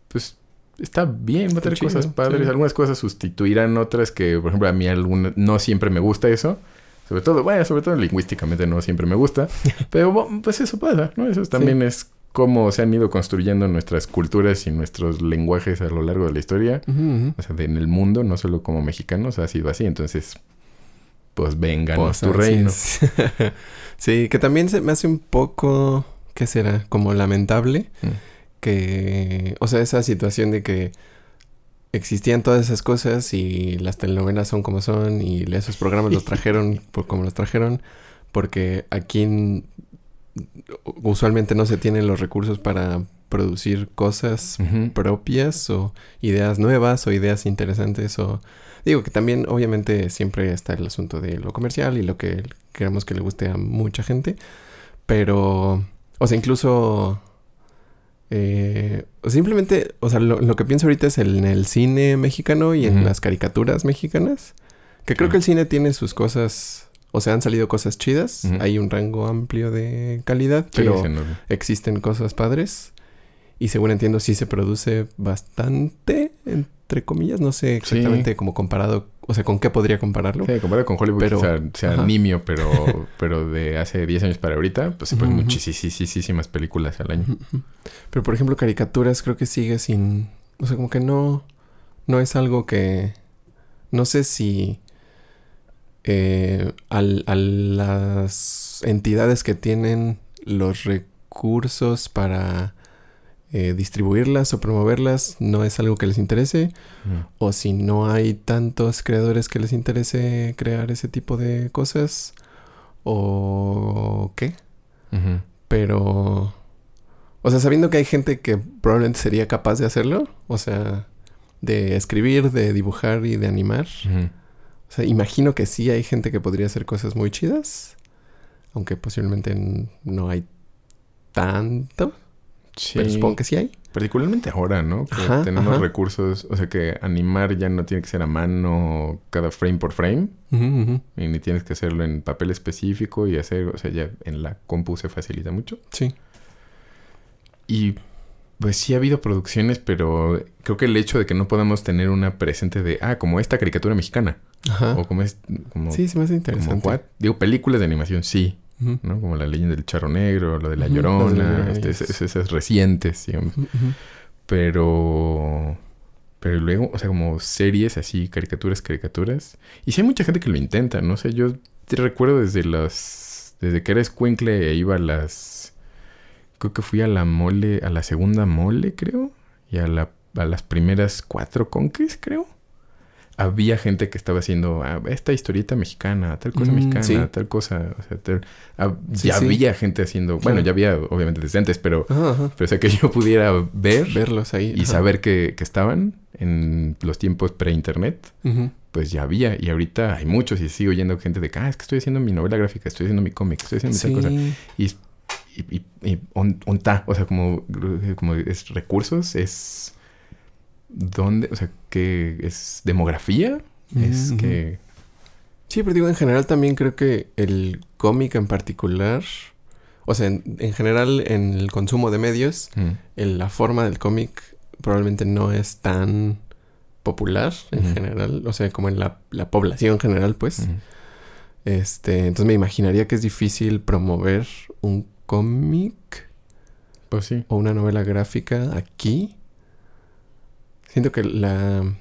pues, está bien, va a tener cosas padres. sí. Algunas cosas sustituirán otras que, por ejemplo, a mí alguna, no siempre me gusta eso. Sobre todo, bueno, sobre todo lingüísticamente no siempre me gusta. <laughs> pero pues eso pasa, ¿no? Eso también es cómo se han ido construyendo nuestras culturas y nuestros lenguajes a lo largo de la historia. O sea, de- en el mundo, no solo como mexicanos, ha sido así. Entonces, pues vengan Pues, tu reino. <laughs> sí, que también se me hace un poco, ¿qué será? Como lamentable Mm. que, o sea, esa situación de que existían todas esas cosas y las telenovelas son como son y esos programas los <laughs> trajeron por como los trajeron porque aquí en- usualmente no se tienen los recursos para producir cosas propias o ideas nuevas o ideas interesantes o digo que también obviamente siempre está el asunto de lo comercial y lo que queremos que le guste a mucha gente pero o sea incluso eh, o simplemente o sea lo, lo que pienso ahorita es en el cine mexicano y en las caricaturas mexicanas que creo que el cine tiene sus cosas o sea han salido cosas chidas hay un rango amplio de calidad Sí, pero existen cosas padres y según entiendo sí se produce bastante entre comillas no sé exactamente como comparado o sea con qué podría compararlo Sí, comparado con Hollywood, Pero- sea, sea nimio, pero, pero de hace 10 años para ahorita, pues se ponen Ujú. muchísimas películas al año. Pero por ejemplo caricaturas creo que sigue sin o sea como que no no es algo que no sé si eh, al- a las entidades que tienen los recursos para eh, distribuirlas o promoverlas no es algo que les interese Ujú. o si no hay tantos creadores que les interese crear ese tipo de cosas o qué pero o sea sabiendo que hay gente que probablemente sería capaz de hacerlo o sea de escribir de dibujar y de animar Ujú. O sea imagino que sí hay gente que podría hacer cosas muy chidas aunque posiblemente no hay tanto Sí. pero supongo que sí hay Particularmente ahora, ¿no? Que Ajá, tenemos ajá. recursos, o sea que animar ya no tiene que ser a mano cada frame por frame, y ni tienes que hacerlo en papel específico y hacer, o sea, ya en la compu se facilita mucho. sí Y pues sí ha habido producciones, pero creo que el hecho de que no podamos tener una presente de, ah, como esta caricatura mexicana, ajá o como es, como, sí se me hace como interesante? Digo, películas de animación, sí, ¿no? Como la leyenda del charro negro, lo de la de la llorona, Llorona, este, yes. esas, esas recientes, digamos. ujú, ujú. Pero. Pero luego, o sea, como series así, caricaturas, caricaturas. Y sí hay mucha gente que lo intenta, no sé, yo te recuerdo desde las. Desde que era escuincle e iba a las. Creo que fui a la mole, a la segunda mole, creo. Y a, la, a las primeras cuatro conques, creo. Había gente que estaba haciendo ah, esta historieta mexicana, tal cosa Mm, mexicana, sí. tal cosa. O sea, tal- ah, Sí, ya sí. había gente haciendo. Bueno, ya había, obviamente, desde antes, pero. Ajá, ajá. Pero o sea, que yo pudiera ver verlos ahí y ajá. saber que, que estaban en los tiempos pre-internet, pues ya había. Y ahorita hay muchos y sigo oyendo gente de que, ah, es que estoy haciendo mi novela gráfica, estoy haciendo mi cómic, estoy haciendo mi tal cosa. Sí. Y, y, y, y on- onta, o sea, como, como es recursos, es... ¿Dónde? O sea, que es demografía, es que... Sí, pero digo, en general también creo que el cómic en particular, o sea, en, en general en el consumo de medios, mm, en la forma del cómic probablemente no es tan popular en general, o sea, como en la, la población general, pues. Este, entonces me imaginaría que es difícil promover un cómic Pues sí. o una novela gráfica aquí. Siento que la...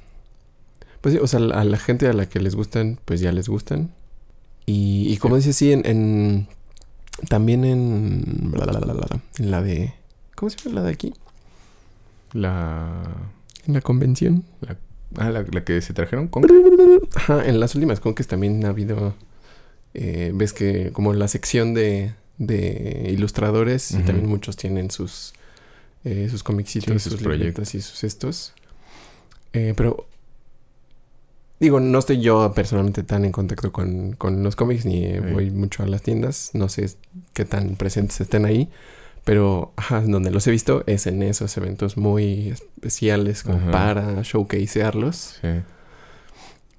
Pues sí, o sea, a la gente a la que les gustan, pues ya les gustan. Y, y como dices, sí, en, en- También en... bla, bla, bla, bla, bla, en la de... ¿Cómo se llama la de aquí? La... En la convención. Ah, la, la que se trajeron con... Ajá, en las últimas conques también ha habido... eh, ves que como la sección de, de ilustradores y también muchos tienen sus, eh, sus comicitos, Sí, sus, sus libretas y sus estos. Eh, pero digo, no estoy yo personalmente tan en contacto con, con los cómics ni Sí. voy mucho a las tiendas. No sé qué tan presentes estén ahí. Pero, ajá, donde los he visto es en esos eventos muy especiales como Ajá. para showcasearlos. Sí.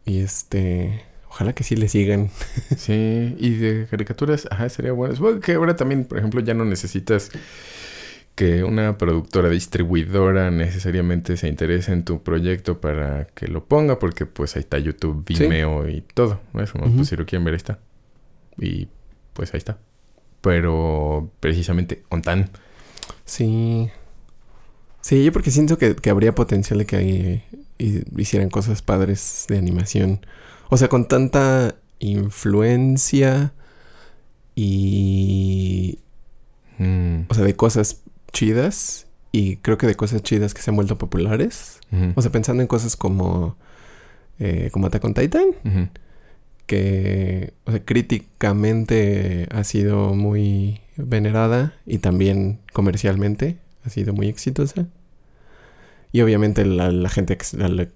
Y este, ojalá que sí le sigan. <laughs> Sí, y de caricaturas, ajá, sería bueno. Supongo que ahora también, por ejemplo, ya no necesitas que una productora distribuidora necesariamente se interese en tu proyecto para que lo ponga, porque pues ahí está YouTube, Sí. Vimeo y todo. ¿no? Es como, pues si lo quieren ver, ahí está. Y pues ahí está. Pero precisamente, Ontan. Sí. Sí, yo porque siento que, que habría potencial de que ahí hi- hicieran cosas padres de animación. O sea, con tanta influencia y... Mm, O sea, de cosas chidas. Y creo que de cosas chidas que se han vuelto populares. O sea, pensando en cosas como... eh, como Attack on Titan. que o sea, críticamente ha sido muy venerada y también comercialmente ha sido muy exitosa. Y obviamente la, la gente la,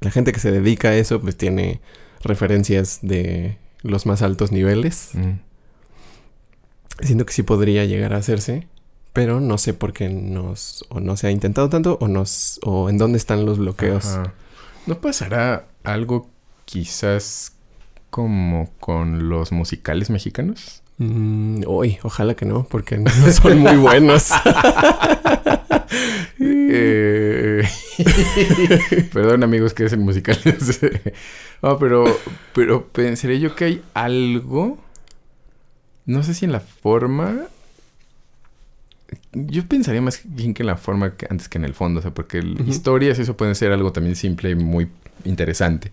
la- gente que se dedica a eso pues tiene referencias de los más altos niveles. Mm. Siento que sí podría llegar a hacerse, pero no sé por qué nos o no se ha intentado tanto o nos o en dónde están los bloqueos. Ajá. ¿No pasará algo quizás como con los musicales mexicanos? Mm, uy, ojalá que no, porque no son muy buenos. <laughs> Eh, <laughs> Perdón, amigos, que es el musical. <laughs> no, pero, pero pensaría yo que hay algo. No sé si en la forma. Yo pensaría más bien que en la forma que antes que en el fondo. O sea, porque el- Ujú. historias, eso puede ser algo también simple y muy interesante.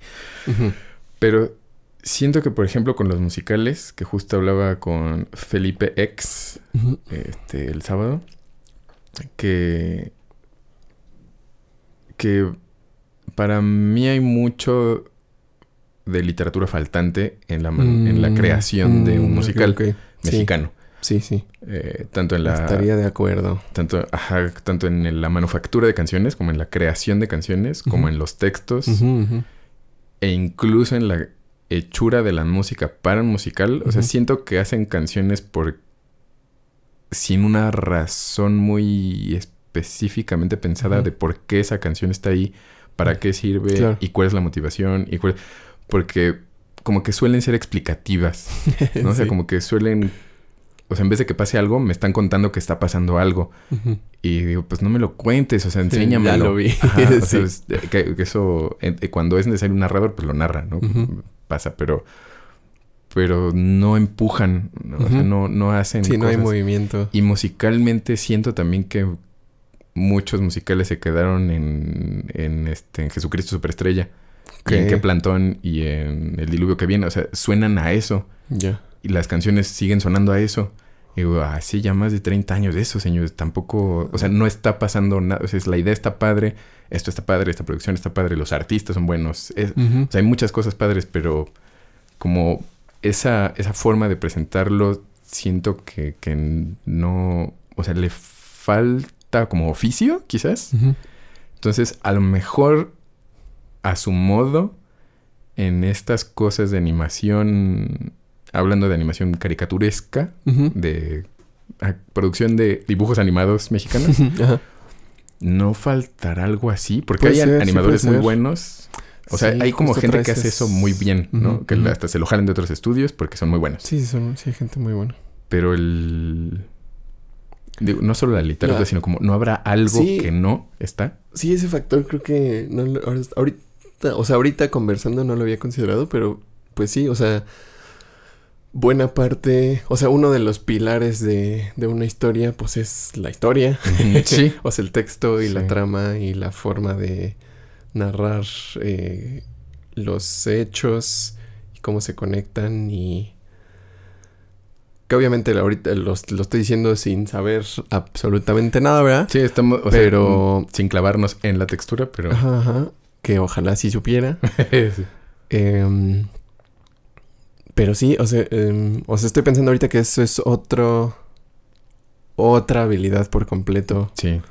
Pero siento que, por ejemplo, con los musicales, que justo hablaba con Felipe X este, el sábado, que, que para mí hay mucho de literatura faltante en la, en la Mm, creación de un mm, musical mexicano. Sí, sí. Eh, tanto en la Estaría de acuerdo. tanto, ajá, tanto en la manufactura de canciones como en la creación de canciones, como en los textos e incluso en la hechura de la música para un musical. O sea, siento que hacen canciones por sin una razón muy específicamente pensada de por qué esa canción está ahí, para qué sirve Claro. y cuál es la motivación y cuál... porque como que suelen ser explicativas, ¿no? O sea, <laughs> Sí. como que suelen o sea, en vez de que pase algo, me están contando que está pasando algo. Y digo, pues no me lo cuentes, o sea, enséñamelo. ya lo vi. Ajá, o sea, <laughs> Sí. es- que, que eso, eh, cuando es necesario un narrador, pues lo narra, ¿no? Pasa, pero pero no empujan, ¿no? O sea, no, no hacen Sí, no hay movimiento. Y musicalmente siento también que muchos musicales se quedaron en, en este en Jesucristo Superestrella. Y en qué plantón y en el diluvio que viene. O sea, suenan a eso. Ya. Y las canciones siguen sonando a eso. Y digo, ah, sí, ya más de 30 años de eso, señores. Tampoco, o sea, no está pasando nada. O sea, la idea está padre, esto está padre, esta producción está padre, los artistas son buenos. Es- o sea, hay muchas cosas padres, pero como esa, esa forma de presentarlo, siento que, que no, o sea, le falta como oficio, quizás. Entonces, a lo mejor, a su modo, en estas cosas de animación, hablando de animación caricaturesca, de ah, producción de dibujos animados mexicanos, Ajá. no faltará algo así, porque Puede hay ser, animadores muy buenos. O sea, Sí, hay como gente que hace es- eso muy bien, ¿no? Que hasta se lo jalan de otros estudios porque son muy buenos. Sí, son, sí, hay gente muy buena. Pero el... digo, no solo la literatura, sino como no habrá algo Sí. que no está. Sí, ese factor creo que no lo- ahorita, o sea, ahorita conversando no lo había considerado, pero pues sí, o sea, buena parte, o sea, uno de los pilares de, de una historia, pues es la historia, <laughs> sí. o sea, el texto y la trama y la forma de narrar eh, los hechos y cómo se conectan y que obviamente ahorita los- lo estoy diciendo sin saber absolutamente nada, ¿verdad? Sí, estamos... o sea, Pero- sin clavarnos en la textura, pero... Ajá, ajá. Que ojalá sí supiera. <laughs> Sí. Em, Pero sí, o sea, em, o sea, estoy pensando ahorita que eso es otro. Otra habilidad por completo Sí.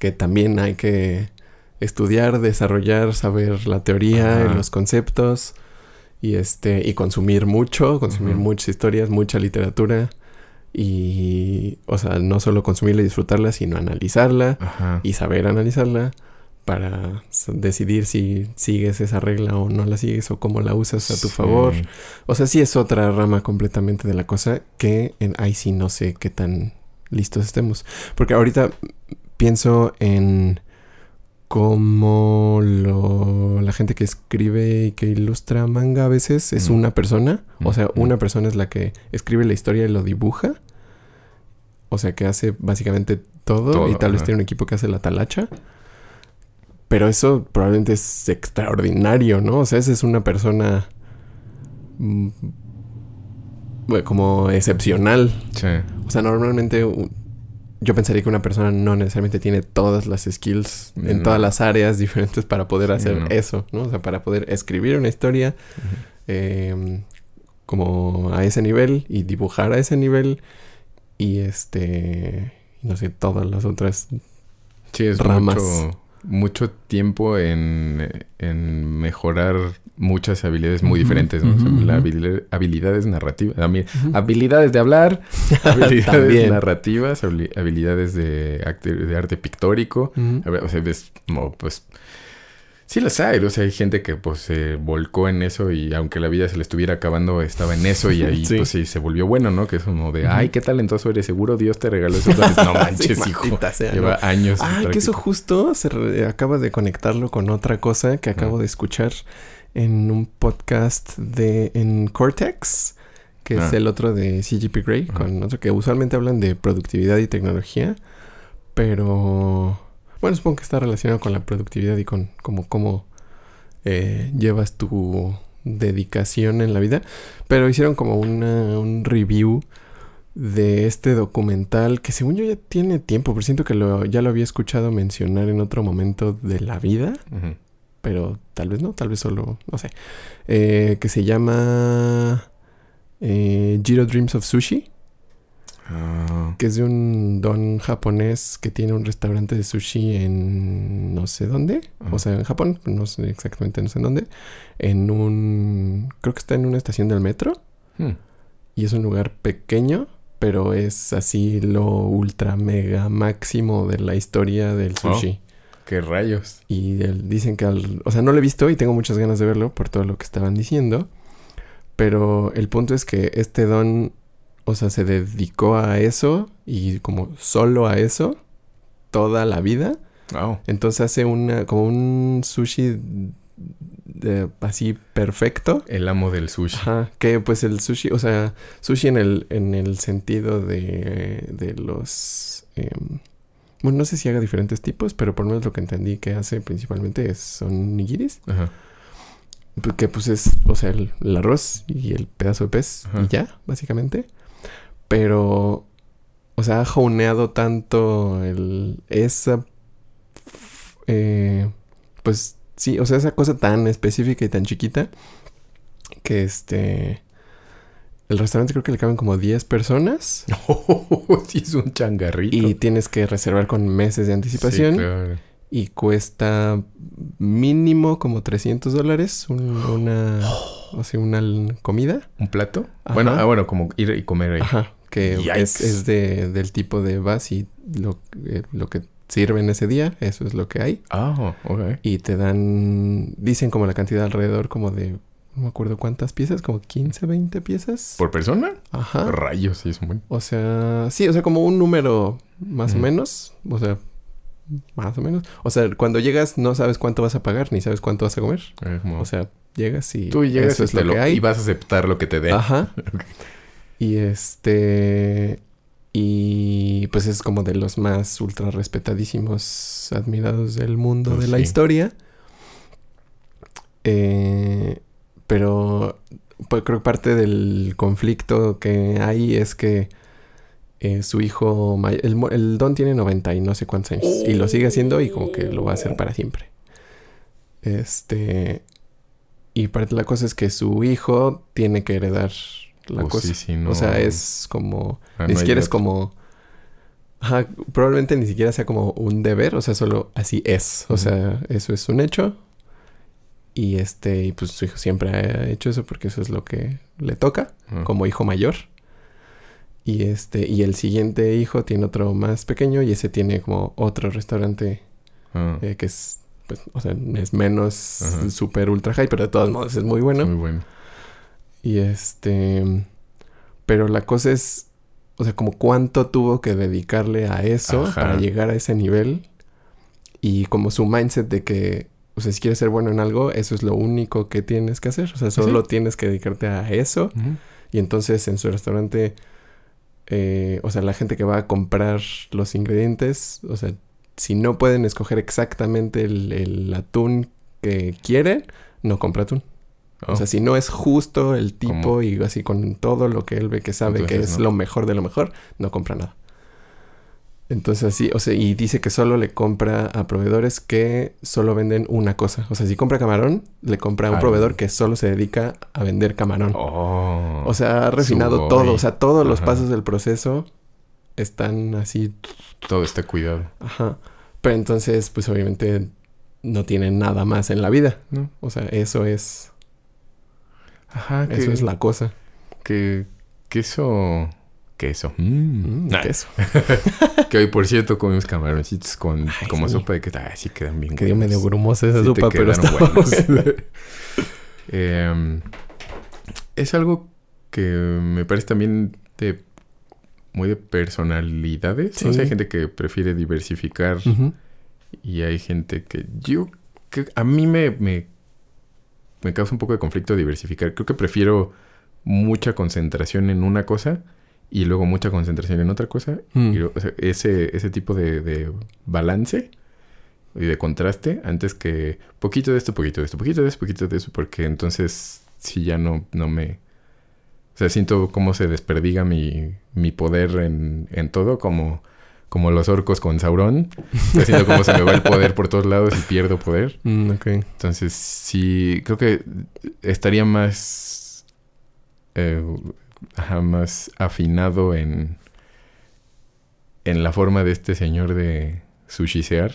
que también hay que estudiar, desarrollar, saber la teoría, Ajá. los conceptos y este y consumir mucho, consumir muchas historias, mucha literatura y o sea, no solo consumirla y disfrutarla, sino analizarla Ajá. y saber analizarla para decidir si sigues esa regla o no la sigues o cómo la usas a tu Sí. favor. O sea, sí es otra rama completamente de la cosa que en ahí sí no sé qué tan listos estemos. Porque ahorita pienso en cómo lo, la gente que escribe y que ilustra manga a veces es Mm. una persona. O sea, Mm. una persona es la que escribe la historia y lo dibuja. O sea, que hace básicamente todo, Todo, y tal vez tiene un equipo que hace la talacha. Pero eso probablemente es extraordinario, ¿no? O sea, esa es una persona mm, bueno, como excepcional. Sí. O sea, normalmente yo pensaría que una persona no necesariamente tiene todas las skills en todas las áreas diferentes para poder Sí, hacer no. eso, ¿no? O sea, para poder escribir una historia eh, como a ese nivel y dibujar a ese nivel y este, no sé, todas las otras. Sí, es Ramas. mucho, mucho tiempo en, en mejorar muchas habilidades muy diferentes, ¿no? O sea, ujú, la ujú. habili- habilidades narrativas, habilidades de hablar, <laughs> habilidades narrativas, habili- habilidades de arte, de arte pictórico. O sea, ves, como, pues, sí las hay, o sea, hay gente que pues se volcó en eso y aunque la vida se le estuviera acabando, estaba en eso y ahí <laughs> Sí. pues sí se volvió bueno, ¿no? Que es como de, ay, qué talentoso eres, seguro Dios te regaló esos <laughs> dones. No manches, Sí, hijo. sea, Lleva ¿no? años. Ah, que eso justo se acaba de conectarlo con otra cosa que acabo de escuchar en un podcast de en Cortex, que es Ah. el otro de CGP Grey, con otro que usualmente hablan de productividad y tecnología, pero bueno, supongo que está relacionado con la productividad y con como cómo eh, llevas tu dedicación en la vida, pero hicieron como una, un review de este documental que según yo ya tiene tiempo, pero siento que lo, ya lo había escuchado mencionar en otro momento de la vida, Ujú. Pero tal vez no, tal vez solo, no sé, eh, que se llama eh, Jiro Dreams of Sushi, Ah, que es de un don japonés que tiene un restaurante de sushi en no sé dónde, o sea, en Japón, no sé exactamente no sé en dónde, en un, creo que está en una estación del metro. hmm. Y es un lugar pequeño, pero es así lo ultra mega máximo de la historia del Oh. ¿Qué rayos? Y dicen que al... O sea, no lo he visto y tengo muchas ganas de verlo por todo lo que estaban diciendo. Pero el punto es que este don, o sea, se dedicó a eso y como solo a eso toda la vida. Oh, Entonces hace una, como un sushi de- así perfecto. el amo del sushi. Ajá, que pues el sushi, o sea, sushi en el, en el sentido de, de los... em, bueno, no sé si haga diferentes tipos, pero por lo menos lo que entendí que hace principalmente es, son nigiris. Ajá. pues, Que pues es, o sea, el, el arroz y el pedazo de pez Ajá. y ya, básicamente. Pero, o sea, ha jauneado tanto el, esa... eh, pues sí, o sea, esa cosa tan específica y tan chiquita que este... El restaurante creo que le caben como 10 personas <laughs> sí, es un changarrito. y tienes que reservar con meses de anticipación Sí, claro. y cuesta mínimo como 300 dólares un- una, <gasps> o sea, una comida. ¿Un plato? Ajá. Bueno, ah, bueno, como ir y comer ahí. Ajá, que Yikes. es, es de, del tipo de vas y lo, eh, lo que sirven ese día, eso es lo que hay. Ah, ok. Y te dan, dicen como la cantidad alrededor como de, no me acuerdo cuántas piezas, como 15, 20 piezas. ¿Por persona? Ajá. Rayos, sí, es un buen. O sea, sí, o sea, como un número más o menos. O sea, más o menos. O sea, cuando llegas no sabes cuánto vas a pagar ni sabes cuánto vas a comer. Eh, como- O sea, llegas y tú llegas eso y, es lo que hay. y vas a aceptar lo que te den. Ajá. <laughs> Y este. Y pues es como de los más ultra respetadísimos, admirados del mundo Pues de la historia. Eh, pero pues creo que parte del conflicto que hay es que eh, su hijo, el, el Don tiene 90 y no sé cuántos años. Y lo sigue haciendo y como que lo va a hacer para siempre. Este. Y parte de la cosa es que su hijo tiene que heredar la Pues cosa. sí, sí, no. O sea, es como... Ah, ni no siquiera es como... Ajá, probablemente ni siquiera sea como un deber, o sea, solo así es. O sea, eso es un hecho. Y este, y pues su hijo siempre ha hecho eso porque eso es lo que le toca como hijo mayor. Y este, y el siguiente hijo tiene otro más pequeño y ese tiene como otro restaurante Ah, eh, que es, pues, o sea, es menos Ajá. super ultra high, pero de todos modos es muy bueno. Muy bueno. Y este, pero la cosa es, o sea, como cuánto tuvo que dedicarle a eso Ajá. para llegar a ese nivel y como su mindset de que, o sea, si quieres ser bueno en algo, eso es lo único que tienes que hacer. O sea, solo tienes que dedicarte a eso. Y entonces en su restaurante, eh, o sea, la gente que va a comprar los ingredientes, o sea, si no pueden escoger exactamente el, el atún que quieren, no compra atún. Oh, O sea, si no es justo el tipo ¿Cómo? y así con todo lo que él ve que sabe que es no. lo mejor de lo mejor, no compra nada. Entonces así, o sea, y dice que solo le compra a proveedores que solo venden una cosa. O sea, si compra camarón, le compra a un proveedor que solo se dedica a vender camarón. Oh. O sea, ha refinado Sugoi. todo. O sea, todos los pasos del proceso están así. todo está cuidado. Ajá. Pero entonces, pues obviamente no tiene nada más en la vida. ¿no? O sea, eso es. Ajá, que, Eso es la cosa. que queso queso. Mm. Mm, queso. <laughs> que hoy por cierto comimos camaroncitos con Ay, como sí. sopa de que ay, sí quedan bien. Que dio buenos. medio grumosa esa Sí sopa, pero está. <laughs> Em, es algo que me parece también de muy de personalidades. sea, hay Sí. gente que prefiere diversificar y hay gente que yo que a mí me, me me causa un poco de conflicto diversificar. Creo que prefiero mucha concentración en una cosa y luego mucha concentración en otra cosa. Mm. Y, o sea, ese, ese tipo de, de balance y de contraste antes que poquito de esto, poquito de esto, poquito de esto, poquito de eso, porque entonces sí ya no, no me... O sea, siento cómo se desperdiga mi, mi poder en, en todo, como, como los orcos con Sauron. O sea, siento cómo se me va el poder por todos lados y pierdo poder. Mm, ok. Entonces, sí, creo que estaría más. eh, ajá, más afinado en. En la forma de este señor de sushisear.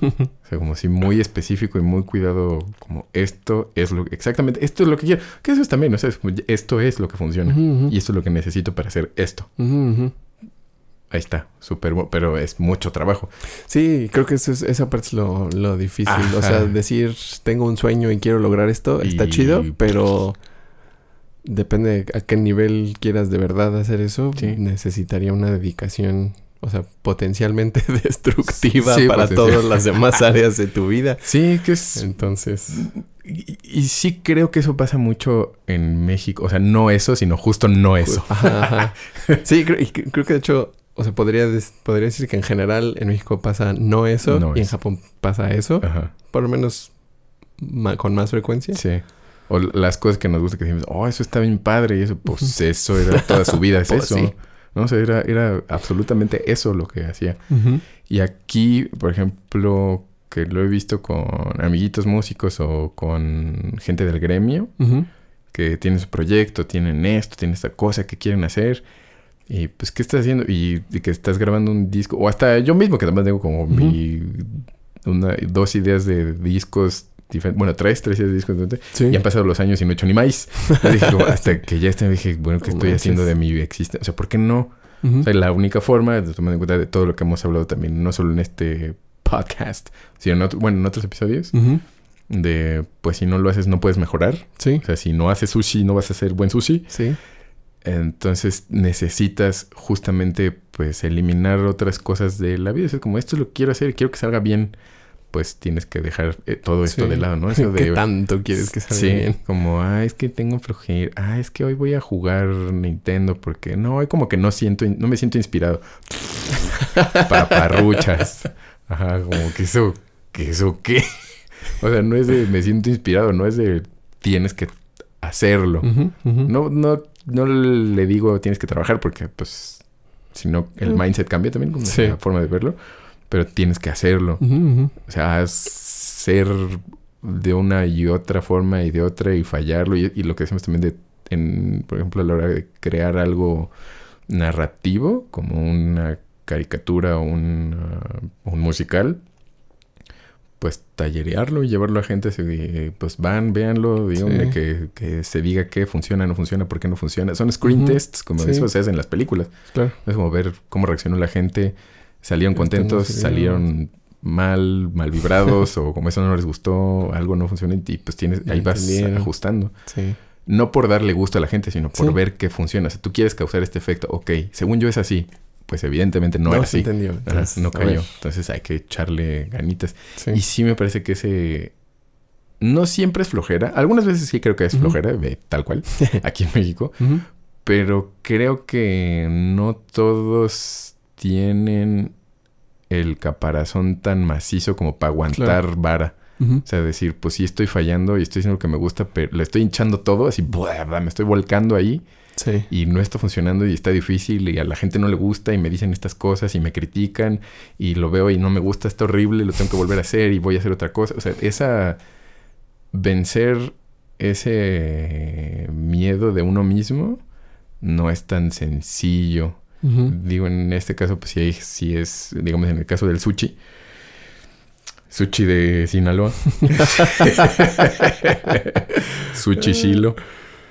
o sea, como si muy específico y muy cuidado. Como esto es lo exactamente, esto es lo que quiero. Que eso es también, o sea, es esto es lo que funciona. Y esto es lo que necesito para hacer esto. Ahí está, súper bueno, pero es mucho trabajo. Sí, creo que eso es, esa parte es lo, lo difícil. O sea, decir, tengo un sueño y quiero lograr esto, está chido, pero depende a qué nivel quieras de verdad hacer eso. Sí. Necesitaría una dedicación, o sea, potencialmente <laughs> destructiva Sí, para potencial. todas las demás <laughs> áreas de tu vida. Sí, que es Entonces, Y, y sí creo que eso pasa mucho en México. O sea, no eso, sino justo no eso. Ajá, ajá. <laughs> Sí, creo, creo que de hecho, o sea, podría, podría decir que en general en México pasa no eso No y en. Japón pasa eso, Ajá. por lo menos ma- con más frecuencia. Sí. O las cosas que nos gusta que decimos, oh, eso está bien padre. Y eso, pues eso era toda su vida, es <laughs> Pues eso. sí. No, o sea, era, era absolutamente eso lo que hacía. Y aquí, por ejemplo, que lo he visto con amiguitos músicos o con gente del gremio, que tienen su proyecto, tienen esto, tienen esta cosa que quieren hacer. Y pues, ¿qué estás haciendo? Y, y que estás grabando un disco. O hasta yo mismo, que también tengo como mi... Una, dos ideas de discos diferentes. Bueno, tres, tres discos diferentes. Sí. Y han pasado los años y no he hecho ni más. Yo dije, como, hasta que ya este, dije, bueno, ¿qué estoy haciendo de mi existencia? O sea, ¿por qué no? Ujú. O sea, la única forma, tomando en cuenta de todo lo que hemos hablado también, no solo en este podcast, sino en otro, bueno, en otros episodios, de pues si no lo haces no puedes mejorar. Sí. O sea, si no haces sushi no vas a hacer buen sushi. Sí. Entonces necesitas justamente pues eliminar otras cosas de la vida. O sea, como esto lo quiero hacer quiero que salga bien, pues tienes que dejar eh, todo esto Sí. de lado, ¿no? <laughs> Eso ¿Qué de tanto quieres que salga Sí, bien? como, ah, es que tengo flojera. Ah, es que hoy voy a jugar Nintendo porque no, hoy como que no siento, no me siento inspirado. <laughs> Paparruchas. Ajá, como que eso, que eso qué. O sea, no es de me siento inspirado, no es de tienes que hacerlo. No, no, no le digo tienes que trabajar porque, pues, si no, el mindset cambia también, como Sí. la forma de verlo. Pero tienes que hacerlo. O sea, ser de una y otra forma y de otra y fallarlo. Y, y lo que decimos también de, en, por ejemplo, a la hora de crear algo narrativo, como una caricatura o un, uh, un musical, pues tallerearlo y llevarlo a gente, se- pues van, véanlo, díganle Sí. que, que se diga qué funciona, no funciona, por qué no funciona. Son screen tests, como Sí. eso se hace en las películas. Claro. Es como ver cómo reaccionó la gente. Salieron Esto no contentos, salieron mal, mal vibrados, <laughs> o como eso no les gustó, algo no funciona, y pues tienes, ahí vas ajustando. Sí. No por darle gusto a la gente, sino por Sí. ver qué funciona. O sea, tú quieres causar este efecto. Ok, según yo es así. Pues evidentemente no, era se así. entendió. Ajá, Entonces, no cayó. Entonces hay que echarle ganitas. Sí. Y sí me parece que ese... No siempre es flojera. Algunas veces sí creo que es flojera, de- tal cual, <laughs> aquí en México. Pero creo que no todos tienen el caparazón tan macizo como para aguantar vara. O sea, decir, pues sí estoy fallando y estoy haciendo lo que me gusta, pero le estoy hinchando todo, así, me estoy volcando ahí Sí. y no está funcionando y está difícil y a la gente no le gusta y me dicen estas cosas y me critican y lo veo y no me gusta, está horrible, lo tengo que volver a hacer y voy a hacer otra cosa. O sea, esa vencer ese miedo de uno mismo no es tan sencillo. Digo, en este caso, pues sí, hay- sí es, digamos, en el caso del sushi. Sushi de Sinaloa. <laughs> sushi Shilo.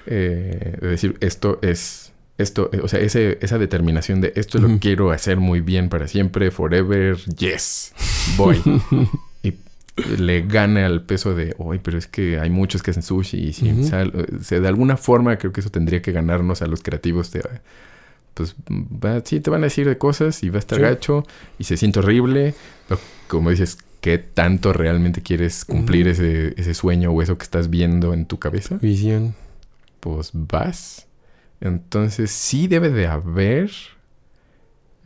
Eh, de decir, esto es, esto, eh, o sea, ese, esa determinación de esto lo Ujú. quiero hacer muy bien para siempre, forever, yes, voy. <laughs> y le gana al peso de, hoy pero es que hay muchos que hacen sushi y sin Ujú. sal. O sea, de alguna forma creo que eso tendría que ganarnos a los creativos de, pues, va, sí, te van a decir de cosas y va a estar Sí. gacho y se siente horrible. Pero como dices, ¿qué tanto realmente quieres cumplir ese, ese sueño o eso que estás viendo en tu cabeza? Visión. Pues vas. Entonces sí debe de haber.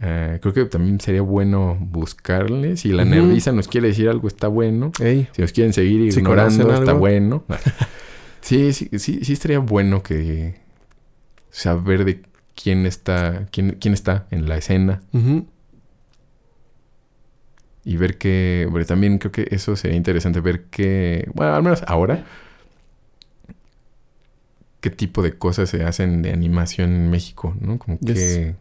eh, creo que también sería bueno buscarle. Si la Ujú. nerviza nos quiere decir algo, está bueno. Ey. Si nos quieren seguir Si ignorando, está bueno. <laughs> sí, sí, sí, sí estaría bueno que saber de quién está, quién, quién está en la escena y ver que, también creo que eso sería interesante ver que, bueno, al menos ahora, qué tipo de cosas se hacen de animación en México, ¿no? Como Yes. que,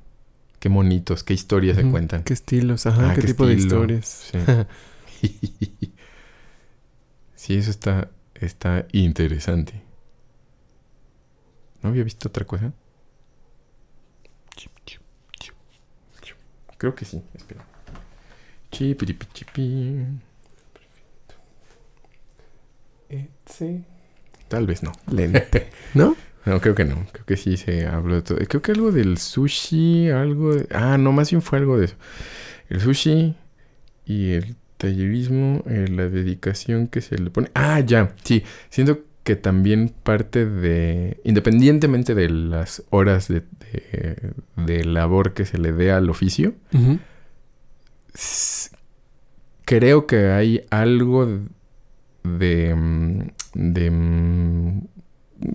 qué monitos, qué historias se cuentan. ¿Qué estilos? Ajá. Ah, ¿Qué, qué tipo de historias? Sí. <laughs> <laughs> sí, eso está, está interesante. ¿No había visto otra cosa? Creo que sí, espera. Chipiripichipi. sí. Tal vez no. Lente. <laughs> ¿No? No, creo que no. Creo que sí se habló de todo. Creo que algo del sushi, algo... de- Ah, no, más bien fue algo de eso. El sushi y el tallerismo, eh, la dedicación que se le pone... Ah, ya, sí. Siento que también parte de... Independientemente de las horas de, de, de labor que se le dé al oficio, creo que hay algo de... de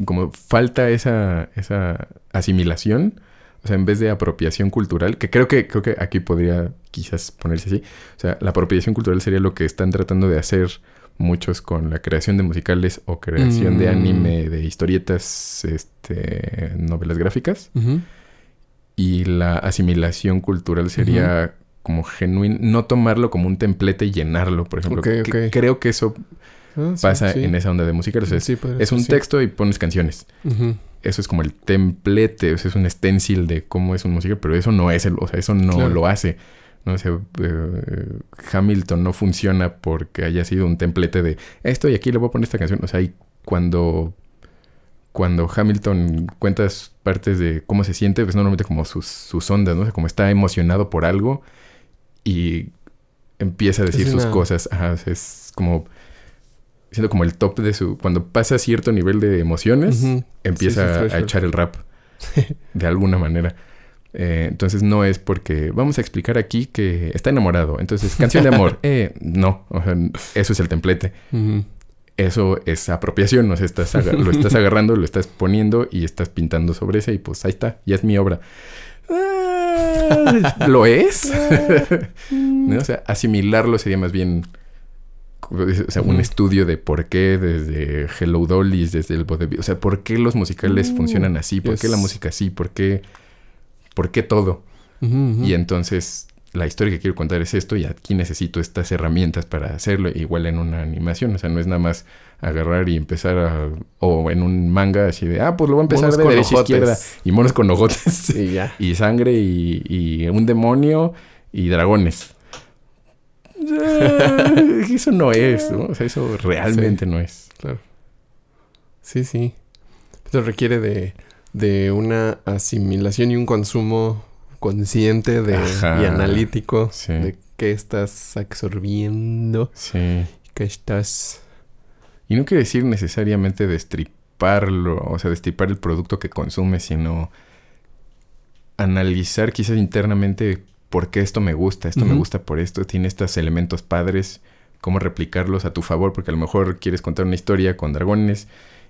como falta esa, esa asimilación, o sea, en vez de apropiación cultural, que creo que, creo que aquí podría quizás ponerse así. O sea, la apropiación cultural sería lo que están tratando de hacer muchos con la creación de musicales o creación de Mm. anime, de historietas, este, novelas gráficas. Y la asimilación cultural sería como genuino, no tomarlo como un templete y llenarlo, por ejemplo. Que- creo que eso Ah, sí, pasa sí. en esa onda de musical. O sea, es, Sí, un texto y pones canciones. Eso es como el templete, o sea, es un stencil de cómo es un musical, pero eso no es el, o sea, eso no Claro. lo hace. No sea, eh, Hamilton no funciona porque haya sido un templete de esto y aquí le voy a poner esta canción. O sea, y cuando, cuando Hamilton cuentas partes de cómo se siente, pues normalmente como sus, sus ondas, ¿no? O sea, como está emocionado por algo y empieza a decir sus una- cosas. Ajá, es como siendo como el top de su... Cuando pasa cierto nivel de emociones, empieza Sí, sí, a echar el rap <laughs> de alguna manera. Eh, entonces no es porque vamos a explicar aquí que está enamorado. Entonces, canción de amor. <laughs> Eh, no, o sea, eso es el templete. Eso es apropiación. O sea, estás lo estás agarrando, lo estás poniendo y estás pintando sobre ese y pues ahí está, ya es mi obra. Ah, ¿Lo es? <laughs> <laughs> ¿No? O sea, asimilarlo sería más bien o sea, un estudio de por qué desde Hello Dollies, desde el vodevil, o sea, por qué los musicales Mm, funcionan así, por qué la música así, por qué, por qué todo. Y entonces la historia que quiero contar es esto y aquí necesito estas herramientas para hacerlo, igual en una animación, o sea, no es nada más agarrar y empezar a, o en un manga así de, ah, pues lo voy a empezar Monos de derecha a izquierda y monos con ojotes <laughs> Y ya. y sangre y, y un demonio y dragones. <laughs> Eso no es, ¿no? O sea, eso realmente no es. Claro. Sí, sí. Pero requiere de, de una asimilación y un consumo consciente de, Ajá. y analítico Sí. de qué estás absorbiendo, Sí. qué estás... Y no quiere decir necesariamente destriparlo, o sea, destripar el producto que consumes, sino analizar quizás internamente por qué esto me gusta, esto me gusta por esto, tiene estos elementos padres, cómo replicarlos a tu favor, porque a lo mejor quieres contar una historia con dragones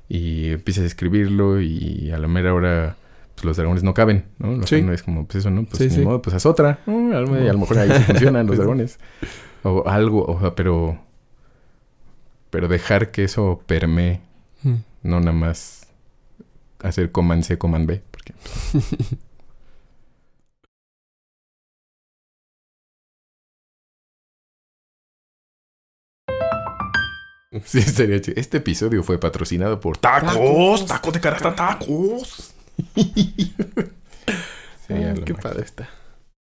y empiezas a escribirlo y a la mera hora pues, los dragones no caben, ¿no? Sea, Sí. no es como, pues eso, ¿no? Pues Sí, ni sí. modo, pues haz otra. ¿no? A lo, y a lo mejor ahí funcionan los dragones. <laughs> O algo, o sea, pero... Pero dejar que eso permee Mm. no nada más hacer command C, command B. Porque... <laughs> <laughs> Sí, sería chido. Este episodio fue patrocinado por Tacos, Tacos. De Carasta Tacos. <laughs> Lo qué máximo. padre está.